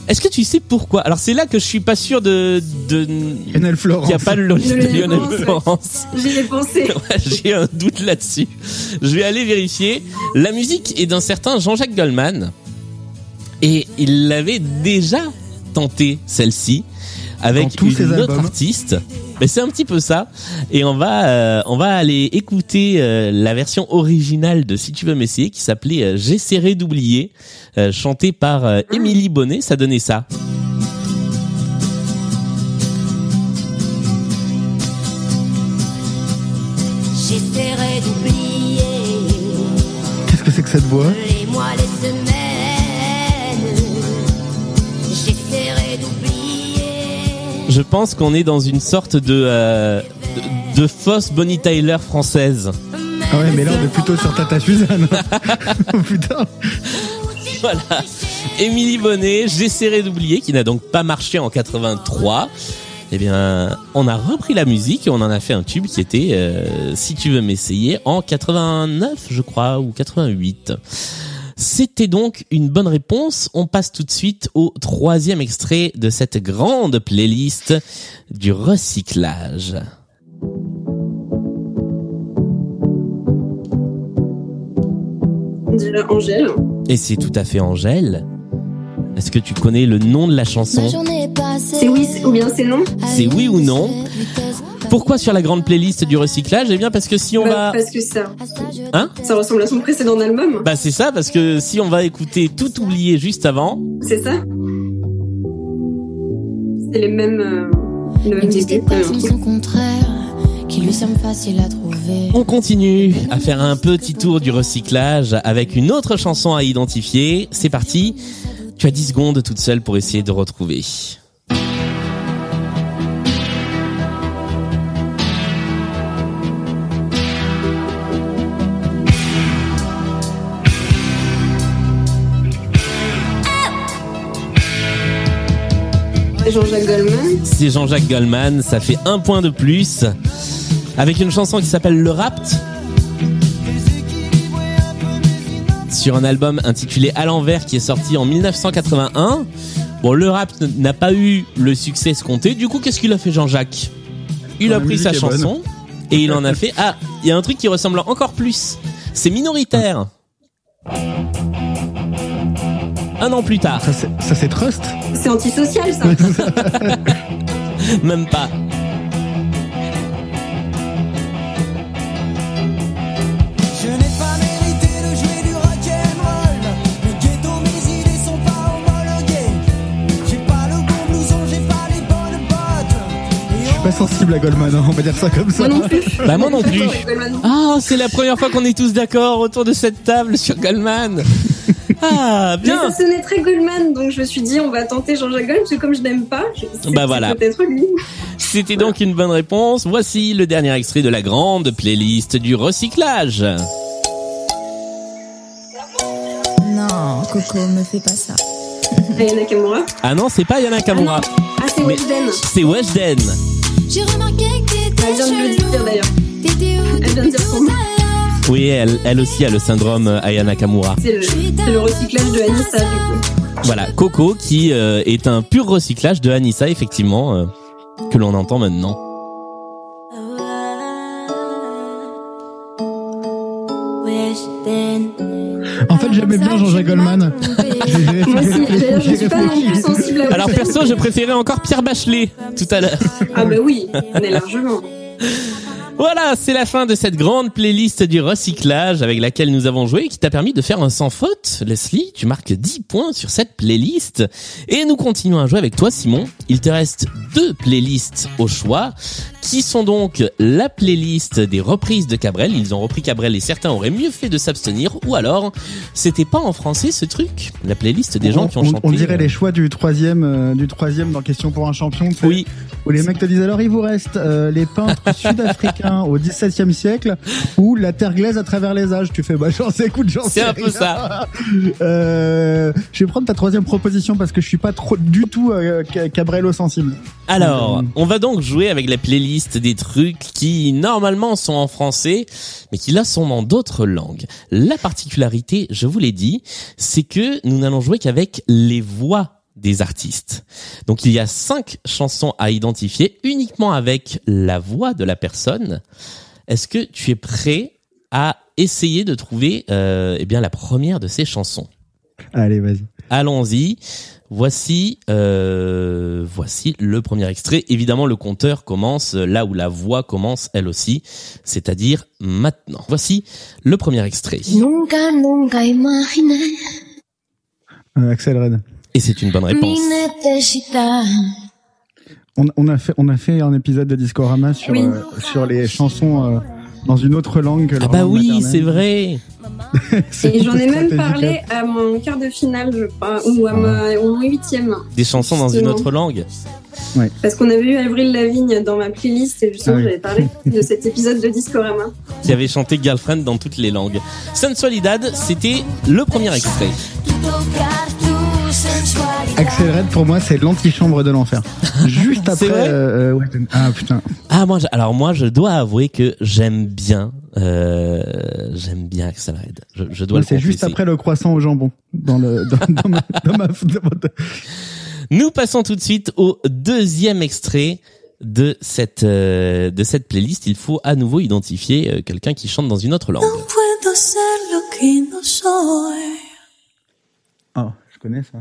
[SPEAKER 1] Est-ce que tu sais pourquoi? Alors c'est là que je suis pas sûr de de
[SPEAKER 2] Lionel Florence.
[SPEAKER 1] qu'il n'y a pas le Lionel
[SPEAKER 3] De Lionel Florence. J'y ai pensé.
[SPEAKER 1] Ouais, J'ai un doute là-dessus. Je vais aller vérifier. La musique est d'un certain Jean-Jacques Goldman. Et il l'avait déjà tenté, celle-ci, avec une autre
[SPEAKER 2] albums.
[SPEAKER 1] artiste. Mais c'est un petit peu ça. Et on va, euh, on va aller écouter euh, la version originale de Si tu veux m'essayer, qui s'appelait euh, J'essaierai d'oublier, euh, chantée par euh, Émilie Bonnet. Ça donnait ça.
[SPEAKER 7] J'essaierai d'oublier
[SPEAKER 2] Qu'est-ce que c'est que cette voix?
[SPEAKER 7] Les mois, les semaines.
[SPEAKER 1] Je pense qu'on est dans une sorte de, euh, de, de fausse Bonnie Tyler française.
[SPEAKER 2] Ah ouais, mais là on est plutôt sur Tata Suzanne. oh putain.
[SPEAKER 1] Voilà. Émilie Bonnet, j'essaierai d'oublier, qui n'a donc pas marché en 83. Eh bien, on a repris la musique et on en a fait un tube qui était euh, Si tu veux m'essayer en 89, je crois, ou 88. C'était donc une bonne réponse. On passe tout de suite au troisième extrait de cette grande playlist du recyclage.
[SPEAKER 3] On dirait Angèle.
[SPEAKER 1] Et c'est tout à fait Angèle. Est-ce que tu connais le nom de la chanson?
[SPEAKER 3] C'est oui ou bien c'est non?
[SPEAKER 1] C'est oui ou non? Pourquoi sur la grande playlist du recyclage Eh bien parce que si on
[SPEAKER 3] Bah,
[SPEAKER 1] va...
[SPEAKER 3] Parce que ça,
[SPEAKER 1] Hein
[SPEAKER 3] ça ressemble à son précédent album.
[SPEAKER 1] Bah c'est ça, parce que si on va écouter Tout oublié juste avant,
[SPEAKER 3] C'est ça C'est les mêmes. Euh, le même
[SPEAKER 8] N'existe
[SPEAKER 3] début.
[SPEAKER 8] pas
[SPEAKER 3] euh,
[SPEAKER 8] sans son contraire, qui lui semble facile à trouver.
[SPEAKER 1] on continue à faire un petit tour du recyclage avec une autre chanson à identifier. C'est parti, tu as 10 secondes toute seule pour essayer de retrouver.
[SPEAKER 3] Jean-Jacques Goldman.
[SPEAKER 1] C'est Jean-Jacques Goldman, ça fait un point de plus. Avec une chanson qui s'appelle Le Rapt. Sur un album intitulé À l'envers qui est sorti en 1981. Bon, Le Rapt n'a pas eu le succès escompté. Du coup, qu'est-ce qu'il a fait Jean-Jacques? Il a pris sa chanson et il en a fait... Ah, il y a un truc qui ressemble encore plus. C'est minoritaire. Un an plus tard.
[SPEAKER 2] Ça c'est, Trust.
[SPEAKER 3] C'est antisocial ça.
[SPEAKER 1] Même pas.
[SPEAKER 4] Je n'ai pas mérité de jouer du rock'n'roll. Le ghetto, mes idées sont pas homologuées. J'ai pas le bon blouson, j'ai pas les bonnes bottes. Et
[SPEAKER 2] Je suis pas sensible à Goldman, hein, on va dire ça comme ça.
[SPEAKER 3] Moi non plus.
[SPEAKER 1] Bah, moi non plus. Ah, c'est la première fois qu'on est tous d'accord autour de cette table sur Goldman. Ah,
[SPEAKER 3] Mais
[SPEAKER 1] bien.
[SPEAKER 3] ça sonnait très Goldman, donc je me suis dit on va tenter Jean-Jacques Goldman, parce que comme je n'aime pas,
[SPEAKER 1] Bah
[SPEAKER 3] c'est
[SPEAKER 1] voilà.
[SPEAKER 3] peut-être lui.
[SPEAKER 1] C'était donc une bonne réponse. Voici le dernier extrait de la grande playlist du recyclage.
[SPEAKER 8] Non, Coco, me fais pas ça.
[SPEAKER 3] Aya Nakamura.
[SPEAKER 1] Ah non, c'est pas Yana Kamura.
[SPEAKER 3] Ah, c'est
[SPEAKER 1] Mais-
[SPEAKER 3] Weshden.
[SPEAKER 1] C'est Weshden.
[SPEAKER 8] J'ai remarqué que t'étais
[SPEAKER 3] Elle vient de le dire d'ailleurs.
[SPEAKER 8] T'étais où
[SPEAKER 3] Elle vient de dire son nom.
[SPEAKER 1] Oui, elle, elle aussi a le syndrome euh, Ayana Kamura.
[SPEAKER 3] C'est le, recyclage de Anissa du coup.
[SPEAKER 1] Voilà, Coco qui euh, est un pur recyclage de Anissa, effectivement, euh, que l'on entend maintenant.
[SPEAKER 2] En fait, j'aimais bien Jean-Jacques Goldman.
[SPEAKER 3] Moi aussi, je suis pas non plus sensible à
[SPEAKER 1] Alors perso, je préférais encore Pierre Bachelet tout à l'heure.
[SPEAKER 3] Ah bah oui, on est largement.
[SPEAKER 1] Voilà, c'est la fin de cette grande playlist du recyclage avec laquelle nous avons joué et qui t'a permis de faire un sans faute. Leslie, tu marques 10 points sur cette playlist. Et nous continuons à jouer avec toi, Simon. Il te reste deux playlists au choix, qui sont donc la playlist des reprises de Cabrel? Ils ont repris Cabrel et certains auraient mieux fait de s'abstenir. Ou alors, c'était pas en français ce truc? La playlist des gens qui ont
[SPEAKER 2] on,
[SPEAKER 1] chanté.
[SPEAKER 2] on dirait les choix du troisième, euh, du troisième dans Question pour un champion.
[SPEAKER 1] Oui,
[SPEAKER 2] Où les mecs te disent alors il vous reste euh, les peintres sud-africains au XVIIe siècle ou la terre glaise à travers les âges. Tu fais bah j'en sais, écoute, j'en sais.
[SPEAKER 1] c'est un peu ça.
[SPEAKER 2] Euh, je vais prendre ta troisième proposition parce que je suis pas trop du tout euh, ca- Cabrel sensible.
[SPEAKER 1] Alors,
[SPEAKER 2] Euh,
[SPEAKER 1] on va donc jouer avec la playlist des trucs qui normalement sont en français, mais qui là sont dans d'autres langues. La particularité, je vous l'ai dit, c'est que nous n'allons jouer qu'avec les voix des artistes. Donc il y a cinq chansons à identifier uniquement avec la voix de la personne. Est-ce que tu es prêt à essayer de trouver euh, eh bien la première de ces chansons?
[SPEAKER 2] Allez, vas-y.
[SPEAKER 1] Allons-y. Voici, euh, voici le premier extrait. Évidemment, le compteur commence là où la voix commence elle aussi, c'est-à-dire maintenant. Voici le premier extrait.
[SPEAKER 7] Nunca, nunca imaginé
[SPEAKER 2] Euh, Axel Red.
[SPEAKER 1] Et c'est une bonne réponse.
[SPEAKER 2] On, on a fait on a fait un épisode de Discorama sur
[SPEAKER 3] Oui.
[SPEAKER 2] euh, sur les chansons euh, dans une autre langue que
[SPEAKER 1] Ah bah
[SPEAKER 2] langue
[SPEAKER 1] oui,
[SPEAKER 2] maternelle.
[SPEAKER 1] c'est vrai.
[SPEAKER 3] Et j'en ai même parlé à mon quart de finale, je crois, ou à ma, au mon huitième.
[SPEAKER 1] Des chansons dans une
[SPEAKER 3] Justement.
[SPEAKER 1] autre langue.
[SPEAKER 3] Parce qu'on avait eu Avril Lavigne dans ma playlist et justement
[SPEAKER 2] Ah oui.
[SPEAKER 3] j'avais parlé de cet épisode de Discorama.
[SPEAKER 1] Qui avait chanté Girlfriend dans toutes les langues. Sensualidad, c'était le premier extrait.
[SPEAKER 7] Tu.
[SPEAKER 2] Axel Red pour moi c'est l'antichambre de l'enfer. Juste après.
[SPEAKER 1] vrai
[SPEAKER 2] euh, euh, ouais, ah putain.
[SPEAKER 1] Ah moi, je- alors moi, je dois avouer que j'aime bien, euh, j'aime bien Axel Red. Je, je dois
[SPEAKER 2] c'est juste après le croissant au jambon dans le dans, dans ma, dans ma- dans ma-
[SPEAKER 1] Nous passons tout de suite au deuxième extrait de cette euh, de cette playlist. Il faut à nouveau identifier quelqu'un qui chante dans une autre langue.
[SPEAKER 2] Oh, je connais ça.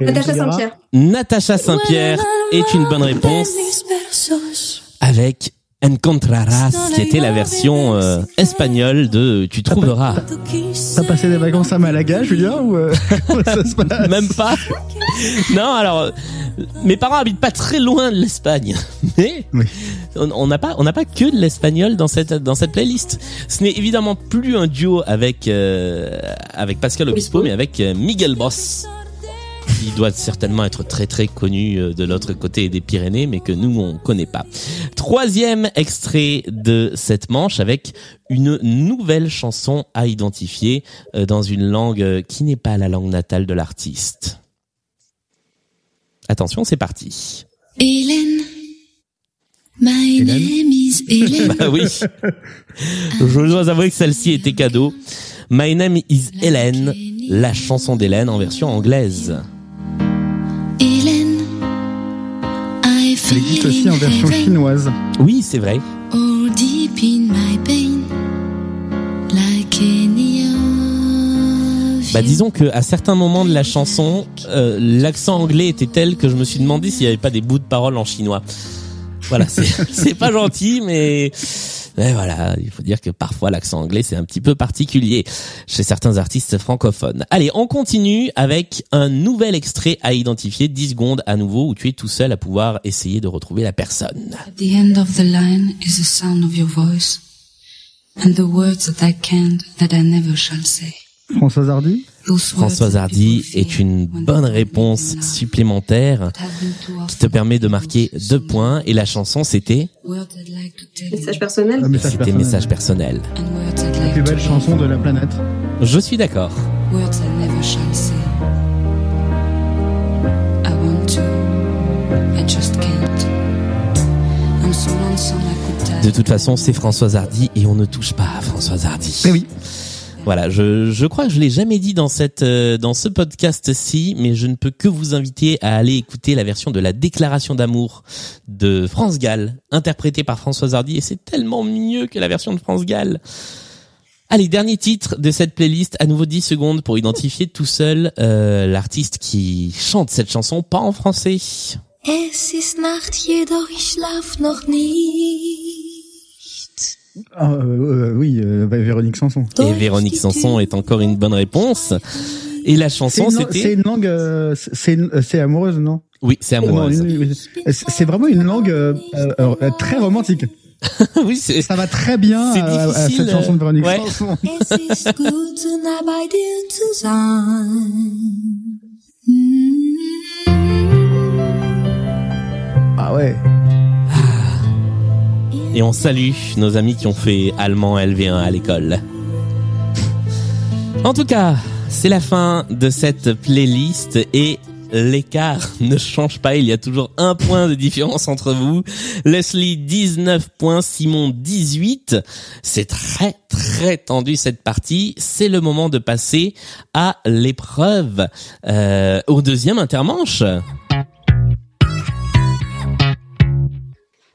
[SPEAKER 3] Natacha. Saint-Pierre.
[SPEAKER 1] Natacha Saint-Pierre est une bonne réponse avec Encontrarás, qui était la version euh, espagnole de Tu trouveras.
[SPEAKER 2] T'as passé des vacances à Malaga, Julien, ou euh, comment ça se passe
[SPEAKER 1] Même pas. Non, alors euh, mes parents habitent pas très loin de l'Espagne, mais
[SPEAKER 2] Oui.
[SPEAKER 1] on n'a pas on n'a pas que de l'espagnol dans cette dans cette playlist. Ce n'est évidemment plus un duo avec euh, avec Pascal Obispo,
[SPEAKER 3] Obispo.
[SPEAKER 1] mais avec euh, Miguel Boss. Qui doit certainement être très très connu euh, de l'autre côté des Pyrénées, mais que nous on connaît pas. Troisième extrait de cette manche avec une nouvelle chanson à identifier euh, dans une langue euh, qui n'est pas la langue natale de l'artiste. Attention, c'est parti.
[SPEAKER 8] Hélène. My
[SPEAKER 2] Hélène
[SPEAKER 8] name is Hélène.
[SPEAKER 1] Bah oui. Je dois avouer que celle-ci était cadeau. My name is Hélène, la chanson d'Hélène en version anglaise.
[SPEAKER 8] Hélène.
[SPEAKER 2] Elle existe aussi en version chinoise.
[SPEAKER 1] Oui, c'est vrai.
[SPEAKER 8] All deep in my pain. Like any of
[SPEAKER 1] Bah disons que à certains moments de la chanson, euh, l'accent anglais était tel que je me suis demandé s'il n'y avait pas des bouts de paroles en chinois. Voilà, c'est c'est pas gentil, mais mais voilà, il faut dire que parfois l'accent anglais c'est un petit peu particulier chez certains artistes francophones. Allez, on continue avec un nouvel extrait à identifier, 10 secondes à nouveau où tu es tout seul à pouvoir essayer de retrouver la personne.
[SPEAKER 9] The end of the line is the sound of your voice and the words that I can't, that I never shall say.
[SPEAKER 2] Françoise Hardy
[SPEAKER 1] Françoise Hardy est une bonne réponse supplémentaire qui te permet de marquer deux points et la chanson c'était
[SPEAKER 9] Words I'd like to tell
[SPEAKER 3] Message personnel.
[SPEAKER 2] Un message
[SPEAKER 1] c'était
[SPEAKER 2] personnel.
[SPEAKER 1] message personnel.
[SPEAKER 9] and words I'd
[SPEAKER 2] La
[SPEAKER 9] like
[SPEAKER 2] plus
[SPEAKER 9] to
[SPEAKER 2] belle chanson de la planète.
[SPEAKER 1] Je suis d'accord. De toute façon, c'est Françoise Hardy et on ne touche pas à Françoise Hardy.
[SPEAKER 2] Eh oui.
[SPEAKER 1] Voilà, je, je crois que je l'ai jamais dit dans cette euh, dans ce podcast-ci, mais je ne peux que vous inviter à aller écouter la version de la déclaration d'amour de France Gall, interprétée par Françoise Hardy, et c'est tellement mieux que la version de France Gall. Allez, dernier titre de cette playlist, à nouveau 10 secondes pour identifier tout seul euh, l'artiste qui chante cette chanson, pas en français.
[SPEAKER 2] Ah, euh, euh, oui, euh, bah, Véronique Sanson.
[SPEAKER 1] Et Véronique Sanson est encore une bonne réponse. Et la chanson,
[SPEAKER 2] lang- c'est
[SPEAKER 1] c'était...
[SPEAKER 2] une langue, euh, c'est c'est amoureuse, non?
[SPEAKER 1] Oui, c'est amoureuse.
[SPEAKER 2] c'est vraiment une langue euh, euh, euh, très romantique.
[SPEAKER 1] oui, c'est...
[SPEAKER 2] Ça va très bien à, cette chanson de Véronique
[SPEAKER 1] ouais.
[SPEAKER 2] Sanson. Ah ouais.
[SPEAKER 1] Et on salue nos amis qui ont fait allemand LV1 à l'école. En tout cas, c'est la fin de cette playlist et l'écart ne change pas. Il y a toujours un point de différence entre vous. Leslie 19 points, Simon 18. C'est très très tendu cette partie. C'est le moment de passer à l'épreuve, euh, au deuxième intermanche.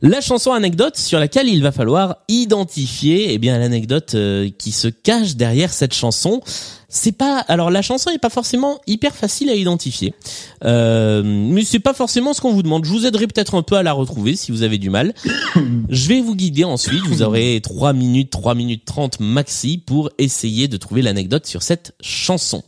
[SPEAKER 1] La chanson anecdote sur laquelle il va falloir identifier eh bien l'anecdote euh, qui se cache derrière cette chanson. C'est pas alors la chanson est pas forcément hyper facile à identifier, euh, mais c'est pas forcément ce qu'on vous demande. Je vous aiderai peut-être un peu à la retrouver si vous avez du mal. Je vais vous guider ensuite. Vous aurez 3 minutes, 3 minutes 30 maxi pour essayer de trouver l'anecdote sur cette chanson.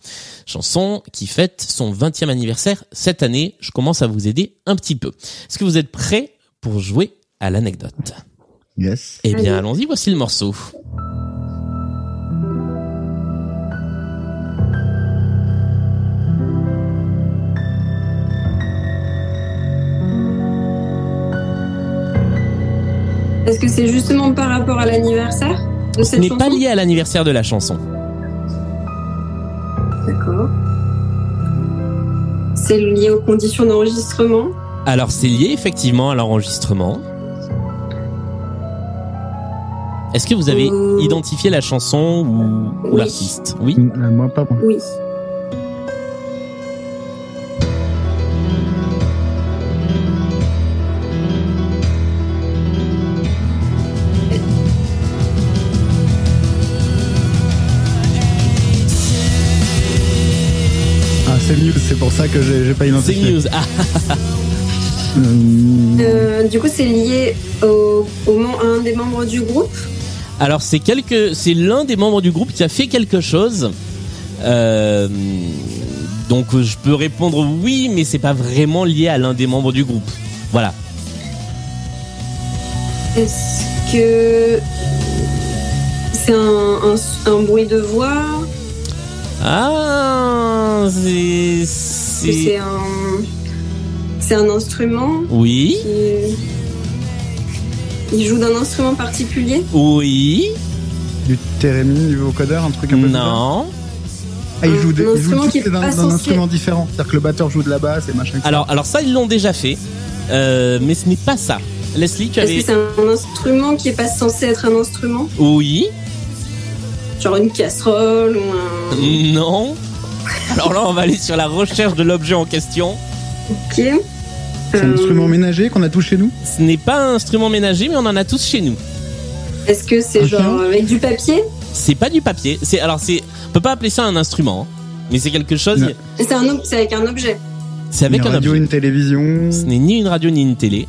[SPEAKER 1] Chanson qui fête son 20e anniversaire cette année. Je commence à vous aider un petit peu. Est-ce que vous êtes prêts pour jouer à l'anecdote
[SPEAKER 2] Yes.
[SPEAKER 1] Eh bien, allons-y, voici le morceau.
[SPEAKER 3] Est-ce que c'est justement par rapport à l'anniversaire de
[SPEAKER 1] Ce
[SPEAKER 3] cette
[SPEAKER 1] n'est
[SPEAKER 3] chanson
[SPEAKER 1] pas lié à l'anniversaire de la chanson.
[SPEAKER 3] D'accord. C'est lié aux conditions d'enregistrement?
[SPEAKER 1] Alors, c'est lié effectivement à l'enregistrement. Est-ce que vous avez
[SPEAKER 3] Euh.
[SPEAKER 1] identifié la chanson ou, ou
[SPEAKER 3] Oui.
[SPEAKER 1] l'artiste? Oui.
[SPEAKER 2] Euh, Moi pas. moi.
[SPEAKER 3] Oui.
[SPEAKER 2] Ah c'est Muse, c'est pour ça que j'ai j'ai pas
[SPEAKER 1] C'est
[SPEAKER 2] identifié.
[SPEAKER 1] News. Ah,
[SPEAKER 2] Euh,
[SPEAKER 3] du coup, c'est lié au, à un des membres du groupe?
[SPEAKER 1] Alors, c'est quelque, c'est l'un des membres du groupe qui a fait quelque chose. Euh, donc, je peux répondre oui, mais c'est pas vraiment lié à l'un des membres du groupe. Voilà.
[SPEAKER 3] Est-ce que c'est un, un- un bruit de voix?
[SPEAKER 1] Ah, c'est,
[SPEAKER 3] c'est un, c'est un instrument?
[SPEAKER 1] Oui,
[SPEAKER 3] qui... Il joue d'un instrument particulier
[SPEAKER 1] oui,
[SPEAKER 2] du thérémine, du vocodeur, un truc un peu bizarre.
[SPEAKER 1] non.
[SPEAKER 2] Ah, il joue, des, il d'un instrument différent. C'est-à-dire que le batteur joue de la basse et machin. etc.
[SPEAKER 1] Alors, alors ça, ils l'ont déjà fait, euh, mais ce n'est pas ça. Leslie, tu
[SPEAKER 3] Est-ce
[SPEAKER 1] avais,
[SPEAKER 3] que c'est un instrument qui est pas censé être un instrument
[SPEAKER 1] oui,
[SPEAKER 3] Genre une casserole ou un...
[SPEAKER 1] non. Alors là, on va aller sur la recherche de l'objet en question.
[SPEAKER 3] Ok.
[SPEAKER 2] C'est un
[SPEAKER 3] Euh,
[SPEAKER 2] instrument ménager qu'on a tous chez nous.
[SPEAKER 1] Ce n'est pas un instrument ménager, mais on en a tous chez nous.
[SPEAKER 3] Est-ce que c'est genre avec du papier?
[SPEAKER 1] C'est pas du papier. C'est alors c'est, on peut pas appeler ça un instrument, hein. mais c'est quelque chose.
[SPEAKER 3] C'est un c'est avec un objet.
[SPEAKER 1] C'est avec
[SPEAKER 2] une
[SPEAKER 1] un
[SPEAKER 2] radio,
[SPEAKER 1] objet.
[SPEAKER 2] une télévision.
[SPEAKER 1] Ce n'est ni une radio ni une télé.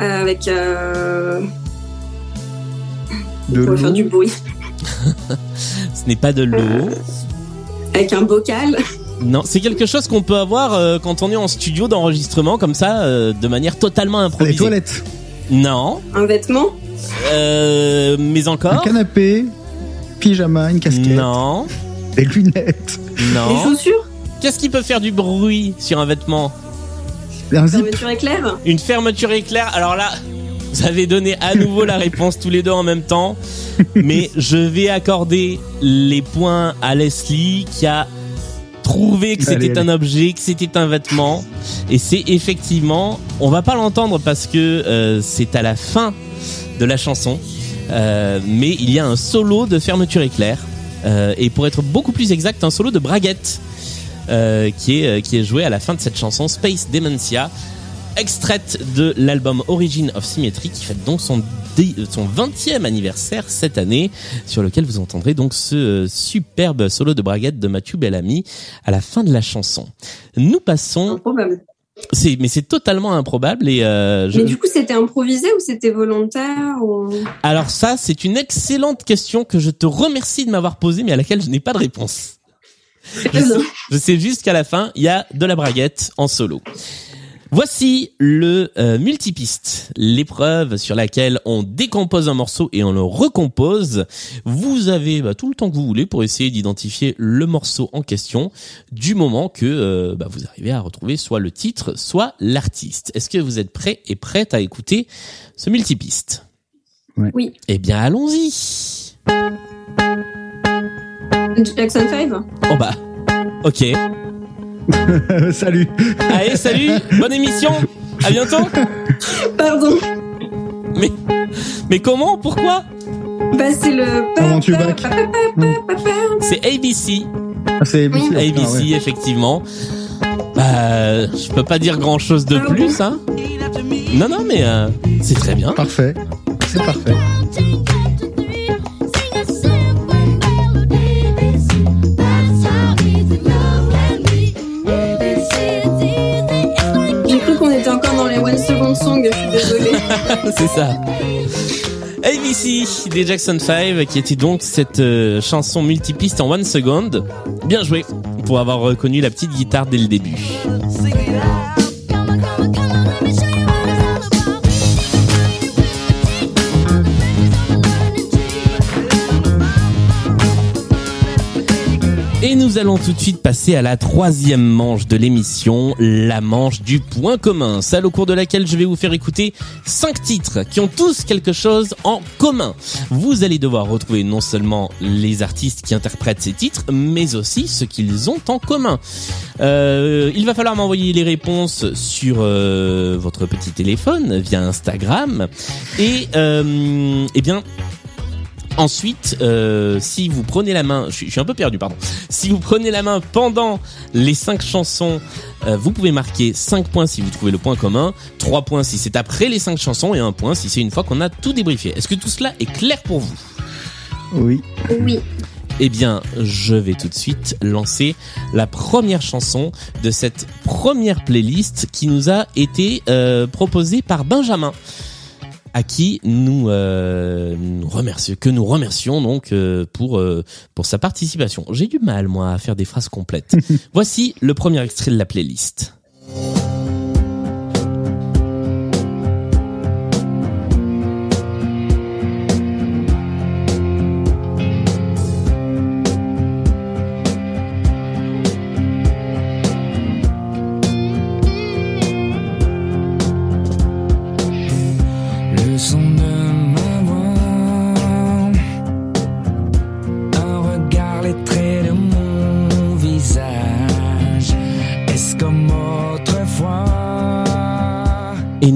[SPEAKER 3] euh, avec... Euh...
[SPEAKER 2] De
[SPEAKER 3] on va faire
[SPEAKER 2] l'eau.
[SPEAKER 3] du bruit.
[SPEAKER 1] Ce n'est pas de l'eau.
[SPEAKER 3] Avec un bocal.
[SPEAKER 1] Non, c'est quelque chose qu'on peut avoir euh, quand on est en studio d'enregistrement comme ça, euh, de manière totalement
[SPEAKER 2] Les
[SPEAKER 1] improvisée.
[SPEAKER 2] toilettes.
[SPEAKER 1] Non,
[SPEAKER 3] Un vêtement?
[SPEAKER 1] euh, mais
[SPEAKER 2] Un
[SPEAKER 1] encore.
[SPEAKER 2] canapé. Pyjama, une casquette.
[SPEAKER 1] Non,
[SPEAKER 2] Des lunettes.
[SPEAKER 3] Des
[SPEAKER 1] non.
[SPEAKER 3] chaussures?
[SPEAKER 1] Qu'est-ce qui peut faire du bruit sur un vêtement?
[SPEAKER 2] Un zip.
[SPEAKER 3] Fermeture éclair?
[SPEAKER 1] Une fermeture éclair. Alors là, vous avez donné à nouveau la réponse tous les deux en même temps. Mais je vais accorder les points à Leslie qui a trouvé que c'était un objet, que c'était un vêtement. Et c'est effectivement, on va pas l'entendre parce que euh, c'est à la fin de la chanson. Euh, mais il y a un solo de fermeture éclair. Euh, et pour être beaucoup plus exact, un solo de braguette. qui est qui est joué à la fin de cette chanson Space Dementia. Extraite de l'album Origin of Symmetry qui fête donc son, dé- son 20e anniversaire cette année, sur lequel vous entendrez donc ce euh, superbe solo de braguette de Mathieu Bellamy à la fin de la chanson. Nous passons,
[SPEAKER 3] Improbable.
[SPEAKER 1] c'est mais c'est totalement improbable et euh, je-
[SPEAKER 3] Mais du coup, c'était improvisé ou c'était volontaire ou...
[SPEAKER 1] alors ça c'est une excellente question que je te remercie de m'avoir posée mais à laquelle je n'ai pas de réponse. Je sais, je sais juste qu'à la fin, il y a de la braguette en solo. Voici le euh, multipiste, l'épreuve sur laquelle on décompose un morceau et on le recompose. Vous avez bah, tout le temps que vous voulez pour essayer d'identifier le morceau en question, du moment que euh, bah, vous arrivez à retrouver soit le titre, soit l'artiste. Est-ce que vous êtes prêts et prêtes à écouter ce multipiste?
[SPEAKER 3] Oui.
[SPEAKER 1] Eh bien, allons-y.
[SPEAKER 3] Jackson 5
[SPEAKER 1] Oh bah, ok.
[SPEAKER 2] Salut.
[SPEAKER 1] Allez, salut, bonne émission. À bientôt.
[SPEAKER 3] Pardon.
[SPEAKER 1] Mais, mais comment? Pourquoi?
[SPEAKER 3] Bah, c'est le...
[SPEAKER 2] Comment tu back
[SPEAKER 1] C'est ABC.
[SPEAKER 2] Ah, C'est
[SPEAKER 3] Oui.
[SPEAKER 2] ABC,
[SPEAKER 1] ABC,
[SPEAKER 2] ah ouais.
[SPEAKER 1] effectivement. Bah, je peux pas dire grand chose de plus, hein. Non, non, mais euh, c'est très bien.
[SPEAKER 2] Parfait. C'est parfait.
[SPEAKER 1] c'est ça. ABC des Jackson 5, qui était donc cette euh, chanson multipiste en one second. Bien joué pour avoir reconnu la petite guitare dès le début. Allons tout de suite passer à la troisième manche de l'émission, la manche du point commun, celle au cours de laquelle je vais vous faire écouter cinq titres qui ont tous quelque chose en commun. Vous allez devoir retrouver non seulement les artistes qui interprètent ces titres, mais aussi ce qu'ils ont en commun. Euh, il va falloir m'envoyer les réponses sur euh, votre petit téléphone via Instagram et euh, eh bien Ensuite, euh, si vous prenez la main, je suis, je suis un peu perdu, pardon. Si vous prenez la main pendant les cinq chansons, euh, vous pouvez marquer 5 points si vous trouvez le point commun, 3 points si c'est après les cinq chansons et un point si c'est une fois qu'on a tout débriefé. Est-ce que tout cela est clair pour vous?
[SPEAKER 2] Oui.
[SPEAKER 3] Oui.
[SPEAKER 1] Eh bien, je vais tout de suite lancer la première chanson de cette première playlist qui nous a été euh, proposée par Benjamin à qui nous, euh, nous remercions, que nous remercions donc euh, pour euh, pour sa participation. J'ai du mal moi à faire des phrases complètes. Voici le premier extrait de la playlist.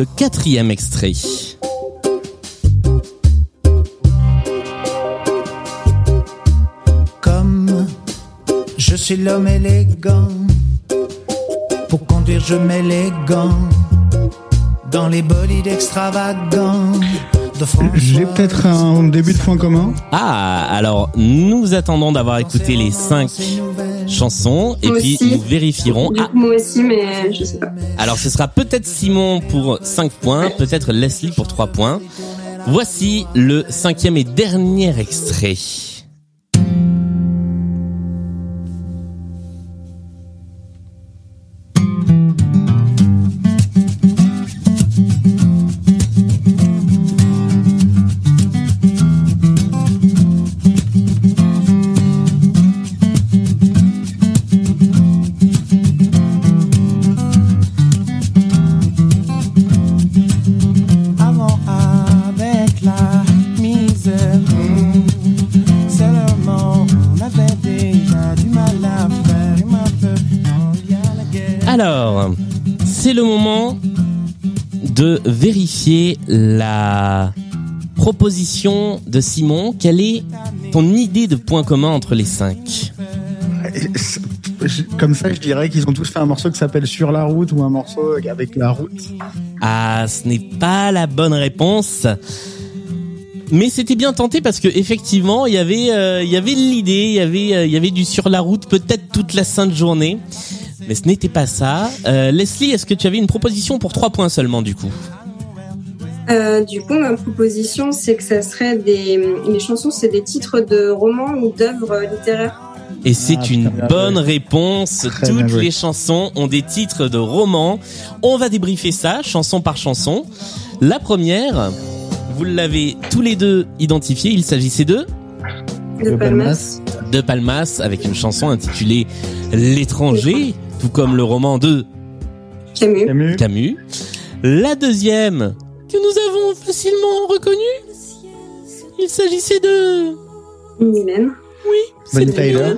[SPEAKER 4] le
[SPEAKER 1] quatrième extrait.
[SPEAKER 10] Comme je suis l'homme élégant, pour conduire je mets les gants dans les bolides extravagants.
[SPEAKER 2] J'ai peut-être un début de point commun.
[SPEAKER 1] Ah, alors nous attendons d'avoir écouté les cinq et
[SPEAKER 3] Moi
[SPEAKER 1] puis
[SPEAKER 3] aussi.
[SPEAKER 1] nous vérifierons.
[SPEAKER 3] Du
[SPEAKER 1] Ah,
[SPEAKER 3] moi aussi, mais je sais pas.
[SPEAKER 1] alors ce sera peut-être Simon pour 5 points, peut-être Leslie pour 3 points. Voici le cinquième et dernier extrait. C'est le moment de vérifier la proposition de Simon. Quelle est ton idée de point commun entre les cinq
[SPEAKER 2] je- Comme ça, je dirais qu'ils ont tous fait un morceau qui s'appelle Sur la route ou un morceau avec la route.
[SPEAKER 1] Ah, ce n'est pas la bonne réponse. Mais c'était bien tenté parce que effectivement, il y avait, euh, il y avait l'idée, il y avait, euh, il y avait du sur la route, peut-être toute la sainte journée. Mais ce n'était pas ça. Euh, Leslie, est-ce que tu avais une proposition pour trois points seulement du coup?
[SPEAKER 3] Euh, du coup, ma proposition, c'est que ça serait des. Les chansons, c'est des titres de romans ou d'œuvres littéraires.
[SPEAKER 1] Et c'est
[SPEAKER 2] Ah,
[SPEAKER 1] une bonne
[SPEAKER 2] joué.
[SPEAKER 1] réponse.
[SPEAKER 2] Très
[SPEAKER 1] Toutes les chansons ont des titres de romans. On va débriefer ça, chanson par chanson. La première, vous l'avez tous les deux identifié. Il s'agissait de
[SPEAKER 3] De
[SPEAKER 2] De
[SPEAKER 3] Palmas.
[SPEAKER 1] de Palmas avec une chanson intitulée L'étranger, tout comme le roman de
[SPEAKER 3] Camus.
[SPEAKER 2] Camus.
[SPEAKER 1] Camus. La deuxième, que nous avons facilement reconnue, il s'agissait de...
[SPEAKER 3] Mylène.
[SPEAKER 1] Oui, c'est
[SPEAKER 2] Tyler.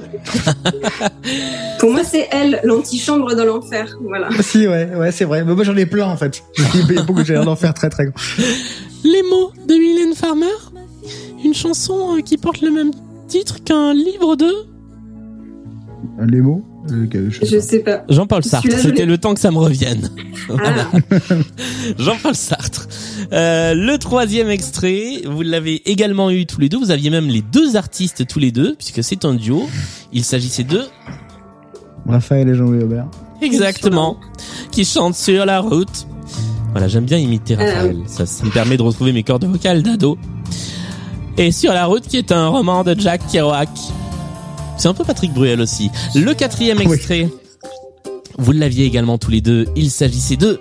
[SPEAKER 3] Pour moi, c'est elle, l'antichambre de l'enfer. Voilà.
[SPEAKER 2] Si, ouais, ouais, c'est vrai. Mais moi, j'en ai plein, en fait. Il y a beaucoup, j'ai l'air d'en faire très, très grand.
[SPEAKER 1] Les mots de Mylène Farmer, une chanson euh, qui porte le même titre qu'un livre de
[SPEAKER 2] Les mots? Euh, je sais
[SPEAKER 3] Je
[SPEAKER 2] pas.
[SPEAKER 3] sais pas.
[SPEAKER 1] Jean-Paul Sartre. C'était le temps que ça me revienne. Voilà.
[SPEAKER 3] Ah,
[SPEAKER 1] Jean-Paul Sartre. Euh, le troisième extrait, vous l'avez également eu tous les deux. Vous aviez même les deux artistes tous les deux, puisque c'est un duo. Il s'agissait de
[SPEAKER 2] Raphaël et Jean-Louis Aubert.
[SPEAKER 1] Exactement. Qui chante sur la route. Voilà, j'aime bien imiter Raphaël. Ça, ça me permet de retrouver mes cordes vocales d'ado. Et sur la route, qui est un roman de Jack Kerouac. C'est un peu Patrick Bruel aussi. Le quatrième
[SPEAKER 2] Oui.
[SPEAKER 1] extrait. Vous l'aviez également tous les deux. Il s'agissait de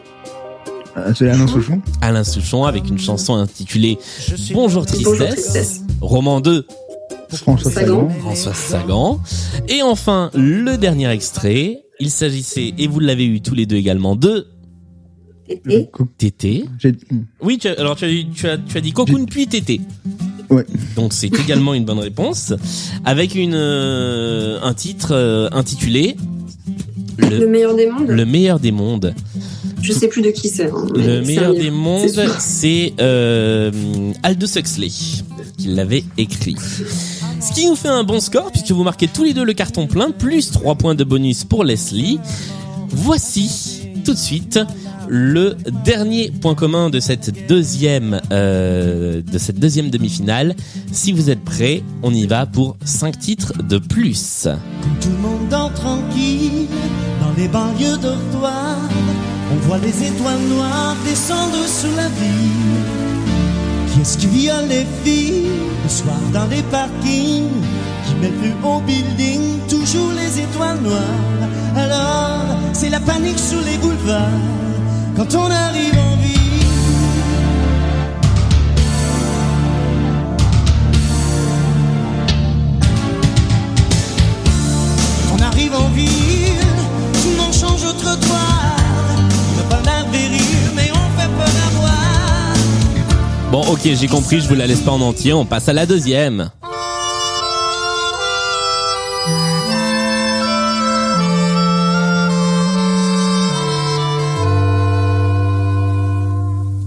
[SPEAKER 2] Euh, c'est Alain Souchon.
[SPEAKER 1] Alain Souchon avec une chanson intitulée Bonjour
[SPEAKER 3] Bonjour
[SPEAKER 1] Tristesse. Roman 2,
[SPEAKER 2] François
[SPEAKER 3] Sagan.
[SPEAKER 1] François Sagan. Et enfin, le dernier extrait. Il s'agissait, et vous l'avez eu tous les deux également, de
[SPEAKER 3] Tété.
[SPEAKER 1] Tété.
[SPEAKER 2] J'ai-
[SPEAKER 1] Oui, tu as, alors tu as, tu as, tu as dit Cocoon puis Tété.
[SPEAKER 2] Ouais.
[SPEAKER 1] Donc c'est également une bonne réponse. Avec une, euh, un titre euh, intitulé
[SPEAKER 3] Le
[SPEAKER 1] le,
[SPEAKER 3] meilleur des mondes.
[SPEAKER 1] le meilleur des mondes.
[SPEAKER 3] Je sais plus de qui c'est. hein,
[SPEAKER 1] Le
[SPEAKER 3] c'est
[SPEAKER 1] meilleur des mondes,
[SPEAKER 3] c'est
[SPEAKER 1] euh, Aldous Huxley qui l'avait écrit. Ce qui nous fait un bon score puisque vous marquez tous les deux le carton plein, plus 3 points de bonus pour Leslie. Voici tout de suite le dernier point commun de cette deuxième euh, de cette deuxième demi-finale. Si vous êtes prêts, on y va pour 5 titres de plus.
[SPEAKER 4] Tout le monde dort tranquille dans les banlieues dortoirs. On voit les étoiles noires descendre sur la ville. Qui est-ce qui viole les filles le soir dans les parkings Qui met plus haut building toujours les étoiles noires? Alors c'est la panique sur les boulevards quand on arrive en ville. Quand on arrive en ville, tout le monde change au trottoir. Mais on fait peur.
[SPEAKER 1] Bon, ok, j'ai compris, je vous la laisse pas en entier, on passe à la deuxième.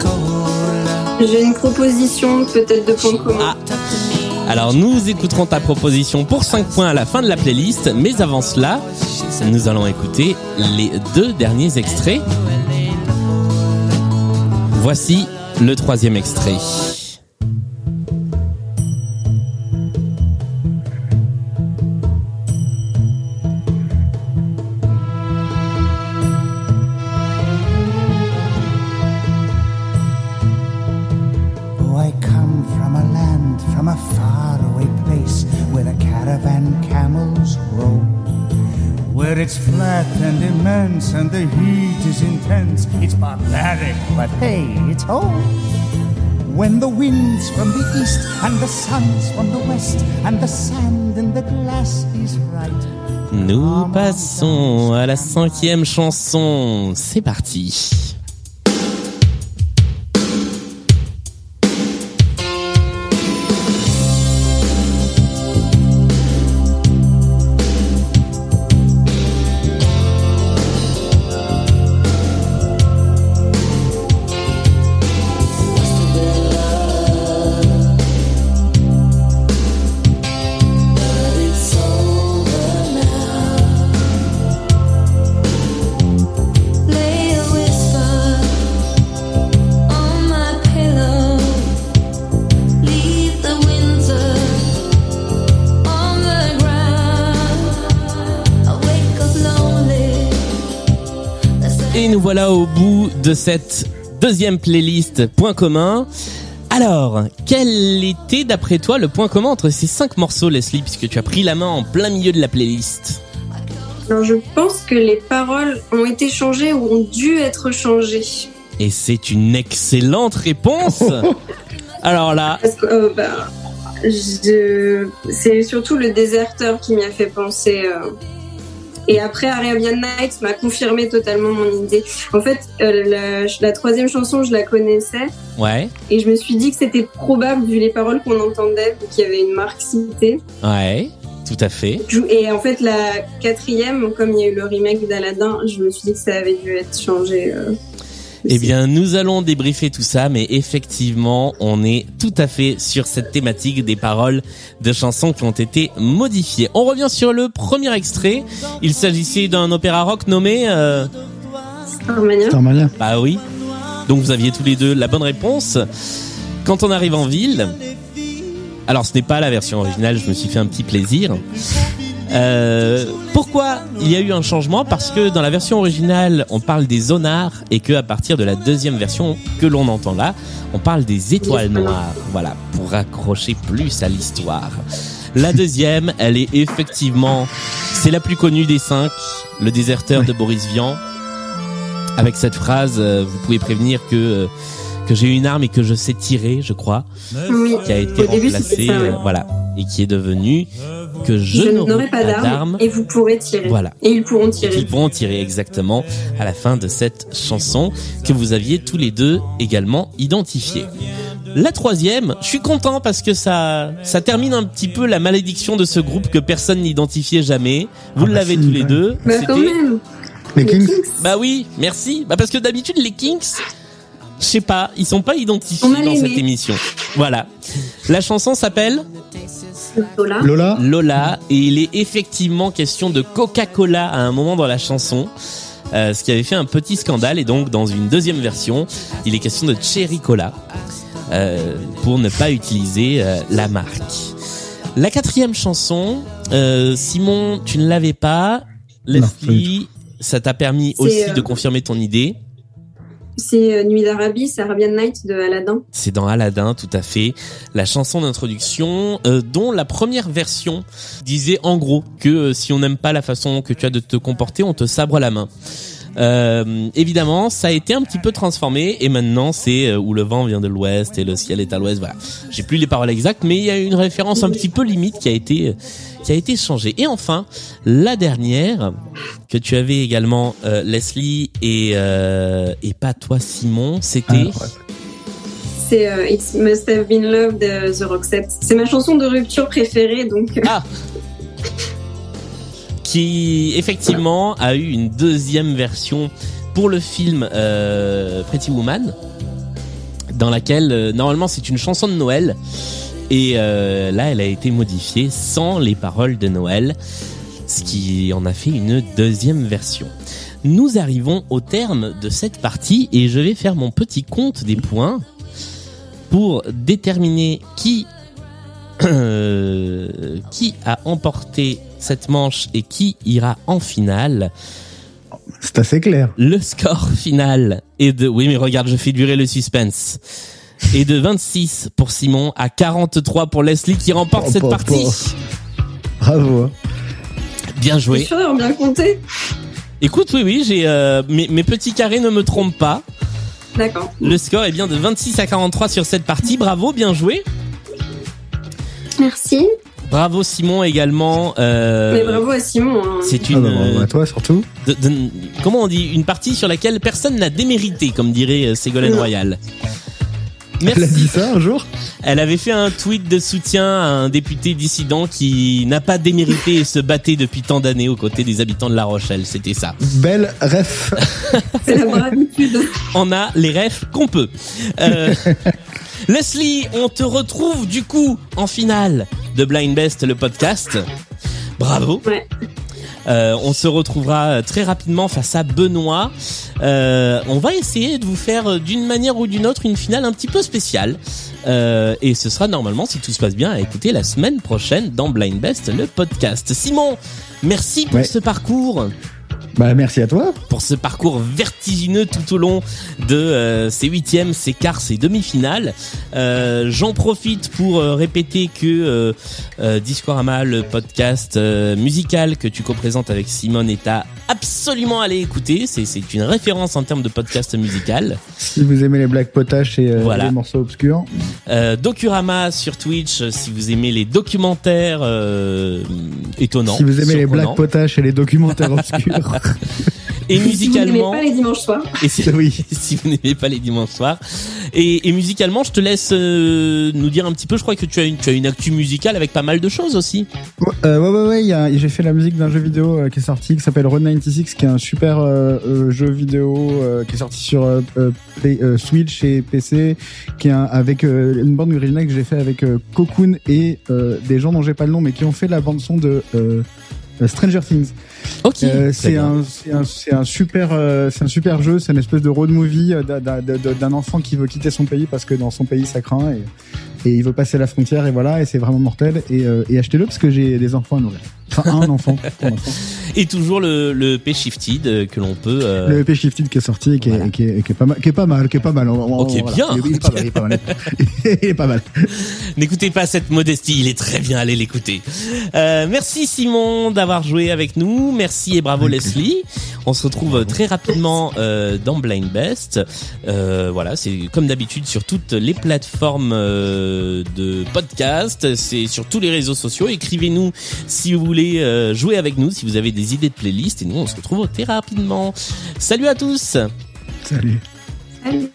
[SPEAKER 11] Cola.
[SPEAKER 3] J'ai une proposition peut-être de point commun.
[SPEAKER 1] Alors nous écouterons ta proposition pour 5 points à la fin de la playlist, mais avant cela, nous allons écouter les deux derniers extraits. Voici le troisième extrait.
[SPEAKER 10] It's flat and immense and the heat is intense. It's barbaric, but hey, it's home. When the wind's from the east and the sun's from the west and the sand in the glass is right.
[SPEAKER 1] Nous passons à la cinquième chanson. C'est parti. De cette deuxième playlist Point commun. Alors, quel était d'après toi le point commun entre ces cinq morceaux, Leslie, puisque tu as pris la main en plein milieu de la playlist?
[SPEAKER 3] Alors je pense que les paroles ont été changées ou ont dû être changées.
[SPEAKER 1] Et c'est une excellente réponse. Alors là,
[SPEAKER 3] Parce que euh, bah, je- c'est surtout le déserteur qui m'y a fait penser. euh. Et après, Arabian Nights m'a confirmé totalement mon idée. En fait, euh, la, la troisième chanson, je la connaissais.
[SPEAKER 1] ouais,
[SPEAKER 3] Et je me suis dit que c'était probable, vu les paroles qu'on entendait, qu'il y avait une marque citée.
[SPEAKER 1] ouais, tout à fait.
[SPEAKER 3] Et en fait, la quatrième, comme il y a eu le remake d'Aladin, je me suis dit que ça avait dû être changé. euh.
[SPEAKER 1] Eh bien, nous allons débriefer tout ça, mais effectivement, on est tout à fait sur cette thématique des paroles de chansons qui ont été modifiées. On revient sur le premier extrait. Il s'agissait d'un opéra rock nommé... Euh...
[SPEAKER 3] Starmania.
[SPEAKER 2] Starmania.
[SPEAKER 1] Bah oui. Donc vous aviez tous les deux la bonne réponse. Quand on arrive en ville... Alors ce n'est pas la version originale, je me suis fait un petit plaisir. Euh, pourquoi il y a eu un changement Parce que dans la version originale, on parle des zonards et que à partir de la deuxième version que l'on entend là, on parle des étoiles noires. Voilà, pour raccrocher plus à l'histoire. La deuxième, elle est effectivement, c'est la plus connue des cinq, le déserteur de Boris Vian, avec cette phrase, euh, vous pouvez prévenir que euh, que j'ai une arme et que je sais tirer, je crois,
[SPEAKER 3] Oui.
[SPEAKER 1] qui a été
[SPEAKER 3] Au
[SPEAKER 1] remplacée,
[SPEAKER 3] c'était ça, ouais.
[SPEAKER 1] euh, voilà, et qui est devenu que je,
[SPEAKER 3] Je n'aurai pas d'armes et vous pourrez tirer.
[SPEAKER 1] Voilà.
[SPEAKER 3] Et ils pourront tirer.
[SPEAKER 1] Ils pourront tirer exactement à la fin de cette chanson que vous aviez tous les deux également identifiée. La troisième, je suis content parce que ça, ça termine un petit peu la malédiction de ce groupe que personne n'identifiait jamais. Vous
[SPEAKER 2] Ah bah
[SPEAKER 1] l'avez
[SPEAKER 2] si,
[SPEAKER 1] tous les deux.
[SPEAKER 3] Bah, quand même.
[SPEAKER 2] Les Kings
[SPEAKER 1] Bah oui, merci. Bah parce que d'habitude les Kings, je sais pas, ils sont pas identifiés dans cette émission. Voilà. La chanson s'appelle
[SPEAKER 3] Lola.
[SPEAKER 2] Lola
[SPEAKER 1] Lola et il est effectivement question de Coca-Cola à un moment dans la chanson. euh, ce qui avait fait un petit scandale et donc dans une deuxième version, il est question de Cherry Cola euh, pour ne pas utiliser euh, la marque. La quatrième chanson, euh, Simon, tu ne l'avais pas.
[SPEAKER 2] Non,
[SPEAKER 1] Leslie, ça t'a permis aussi
[SPEAKER 3] euh,
[SPEAKER 1] de confirmer ton idée.
[SPEAKER 3] C'est euh, Nuit d'Arabie, c'est Arabian Night de Aladdin.
[SPEAKER 1] C'est dans Aladdin, tout à fait. La chanson d'introduction, euh, dont la première version disait en gros que euh, si on n'aime pas la façon que tu as de te comporter, on te sabre la main. Euh, évidemment, ça a été un petit peu transformé et maintenant c'est euh, où le vent vient de l'ouest et le ciel est à l'ouest. Voilà, j'ai plus les paroles exactes, mais il y a une référence un petit peu limite qui a été qui a été changée. Et enfin, la dernière que tu avais également, euh, Leslie et euh, et pas toi Simon, c'était.
[SPEAKER 2] Ah, ouais.
[SPEAKER 3] C'est euh, It Must Have Been Love de The Roxette. C'est ma chanson de rupture préférée, donc.
[SPEAKER 1] Ah qui effectivement a eu une deuxième version pour le film euh, Pretty Woman, dans laquelle euh, normalement c'est une chanson de Noël et euh, là elle a été modifiée sans les paroles de Noël, ce qui en a fait une deuxième version. Nous arrivons au terme de cette partie et je vais faire mon petit compte des points pour déterminer qui euh, qui a emporté cette manche et qui ira en finale.
[SPEAKER 2] C'est assez clair.
[SPEAKER 1] Le score final est de... Oui mais regarde, je fais durer le suspense. Et de 26 pour Simon à 43 pour Leslie qui remporte
[SPEAKER 2] Oh,
[SPEAKER 1] cette
[SPEAKER 2] oh,
[SPEAKER 1] partie.
[SPEAKER 2] oh. Bravo. hein.
[SPEAKER 1] Bien joué.
[SPEAKER 3] sûre d'avoir bien compté.
[SPEAKER 1] Écoute, oui, oui, j'ai euh, mes, mes petits carrés ne me trompent pas.
[SPEAKER 3] D'accord.
[SPEAKER 1] Le score est bien de 26 à 43 sur cette partie. Bravo, bien joué.
[SPEAKER 3] Merci.
[SPEAKER 1] Bravo Simon également. Euh,
[SPEAKER 3] Mais bravo à Simon. hein.
[SPEAKER 1] C'est
[SPEAKER 2] Ah
[SPEAKER 1] une
[SPEAKER 2] bah, bravo à toi surtout.
[SPEAKER 1] de- de- comment on dit une partie sur laquelle personne n'a démérité, comme dirait euh, Ségolène
[SPEAKER 3] Non.
[SPEAKER 1] Royal.
[SPEAKER 2] Elle a dit
[SPEAKER 1] Merci.
[SPEAKER 2] ça un jour
[SPEAKER 1] Elle avait fait un tweet de soutien à un député dissident qui n'a pas démérité et se battait depuis tant d'années aux côtés des habitants de La Rochelle. C'était ça.
[SPEAKER 2] Belle ref.
[SPEAKER 3] C'est la bravitude.
[SPEAKER 1] On a les refs qu'on peut. Euh, Leslie, on te retrouve du coup en finale de Blind Best, le podcast. Bravo.
[SPEAKER 3] Ouais.
[SPEAKER 1] Euh, on se retrouvera très rapidement face à Benoît. Euh, on va essayer de vous faire euh, d'une manière ou d'une autre une finale un petit peu spéciale. Euh, et ce sera normalement, si tout se passe bien, à écouter la semaine prochaine dans Blind Best, le podcast. Simon, merci pour
[SPEAKER 2] Ouais.
[SPEAKER 1] ce parcours
[SPEAKER 2] Bah merci à toi.
[SPEAKER 1] pour ce parcours vertigineux tout au long de euh, ces huitièmes, ces quarts, ces demi-finales. Euh, J'en profite pour euh, répéter que euh, euh, Discorama, le podcast euh, musical que tu co-présentes avec Simone, est à absolument aller écouter. C'est une référence en termes de podcast musical.
[SPEAKER 2] Si vous aimez les blagues potaches et euh,
[SPEAKER 1] Voilà.
[SPEAKER 2] les morceaux obscurs.
[SPEAKER 1] Euh, Docurama sur Twitch, si vous aimez les documentaires euh, étonnants.
[SPEAKER 2] si vous aimez les blagues potaches et les documentaires obscurs.
[SPEAKER 1] Et
[SPEAKER 3] Si vous n'aimez
[SPEAKER 1] musicalement...
[SPEAKER 3] pas les dimanches soirs.
[SPEAKER 1] Et si,
[SPEAKER 2] Oui.
[SPEAKER 1] si vous n'aimez pas les dimanches soirs. Et, et musicalement, je te laisse euh, nous dire un petit peu. Je crois que tu as une, tu as une actu musicale avec pas mal de choses aussi.
[SPEAKER 2] Ouais, euh, ouais, ouais, ouais, il y a- j'ai fait la musique d'un jeu vidéo euh, qui est sorti, qui s'appelle Road 96, qui est un super euh, euh, jeu vidéo euh, qui est sorti sur euh, euh, Play- euh, Switch et PC, qui est un- avec euh, une bande originale que j'ai fait avec euh, Cocoon et euh, des gens dont j'ai pas le nom, mais qui ont fait la bande son de Stranger Things.
[SPEAKER 1] Ok.
[SPEAKER 2] Euh, c'est un, c'est un, c'est un super, euh, c'est un super jeu. C'est une espèce de road movie euh, d'un- enfant qui veut quitter son pays parce que dans son pays ça craint et, et il veut passer la frontière et voilà et c'est vraiment mortel et, euh, et achetez-le parce que j'ai des enfants à nourrir. Enfin un enfant pour.
[SPEAKER 1] Et toujours le, le P Shifted euh, que l'on peut. euh,
[SPEAKER 2] Le EP Shifted qui est sorti et qui est, qui est, qui est pas mal, qui est pas mal, qui est pas mal. On- on-
[SPEAKER 1] Ok,
[SPEAKER 2] voilà.
[SPEAKER 1] bien.
[SPEAKER 2] Il est, pas mal, il est pas mal. il est pas mal.
[SPEAKER 1] N'écoutez pas cette modestie, il est très bien, allez l'écouter. Euh, merci Simon d'avoir joué avec nous, merci et bravo Leslie. On se retrouve très rapidement euh, dans Blind Best. Euh, voilà, c'est comme d'habitude sur toutes les plateformes euh, de podcast, c'est sur tous les réseaux sociaux. Écrivez-nous si vous voulez euh, jouer avec nous, si vous avez des idées de playlist et nous on se retrouve très rapidement. Salut à tous
[SPEAKER 2] Salut.
[SPEAKER 3] Salut.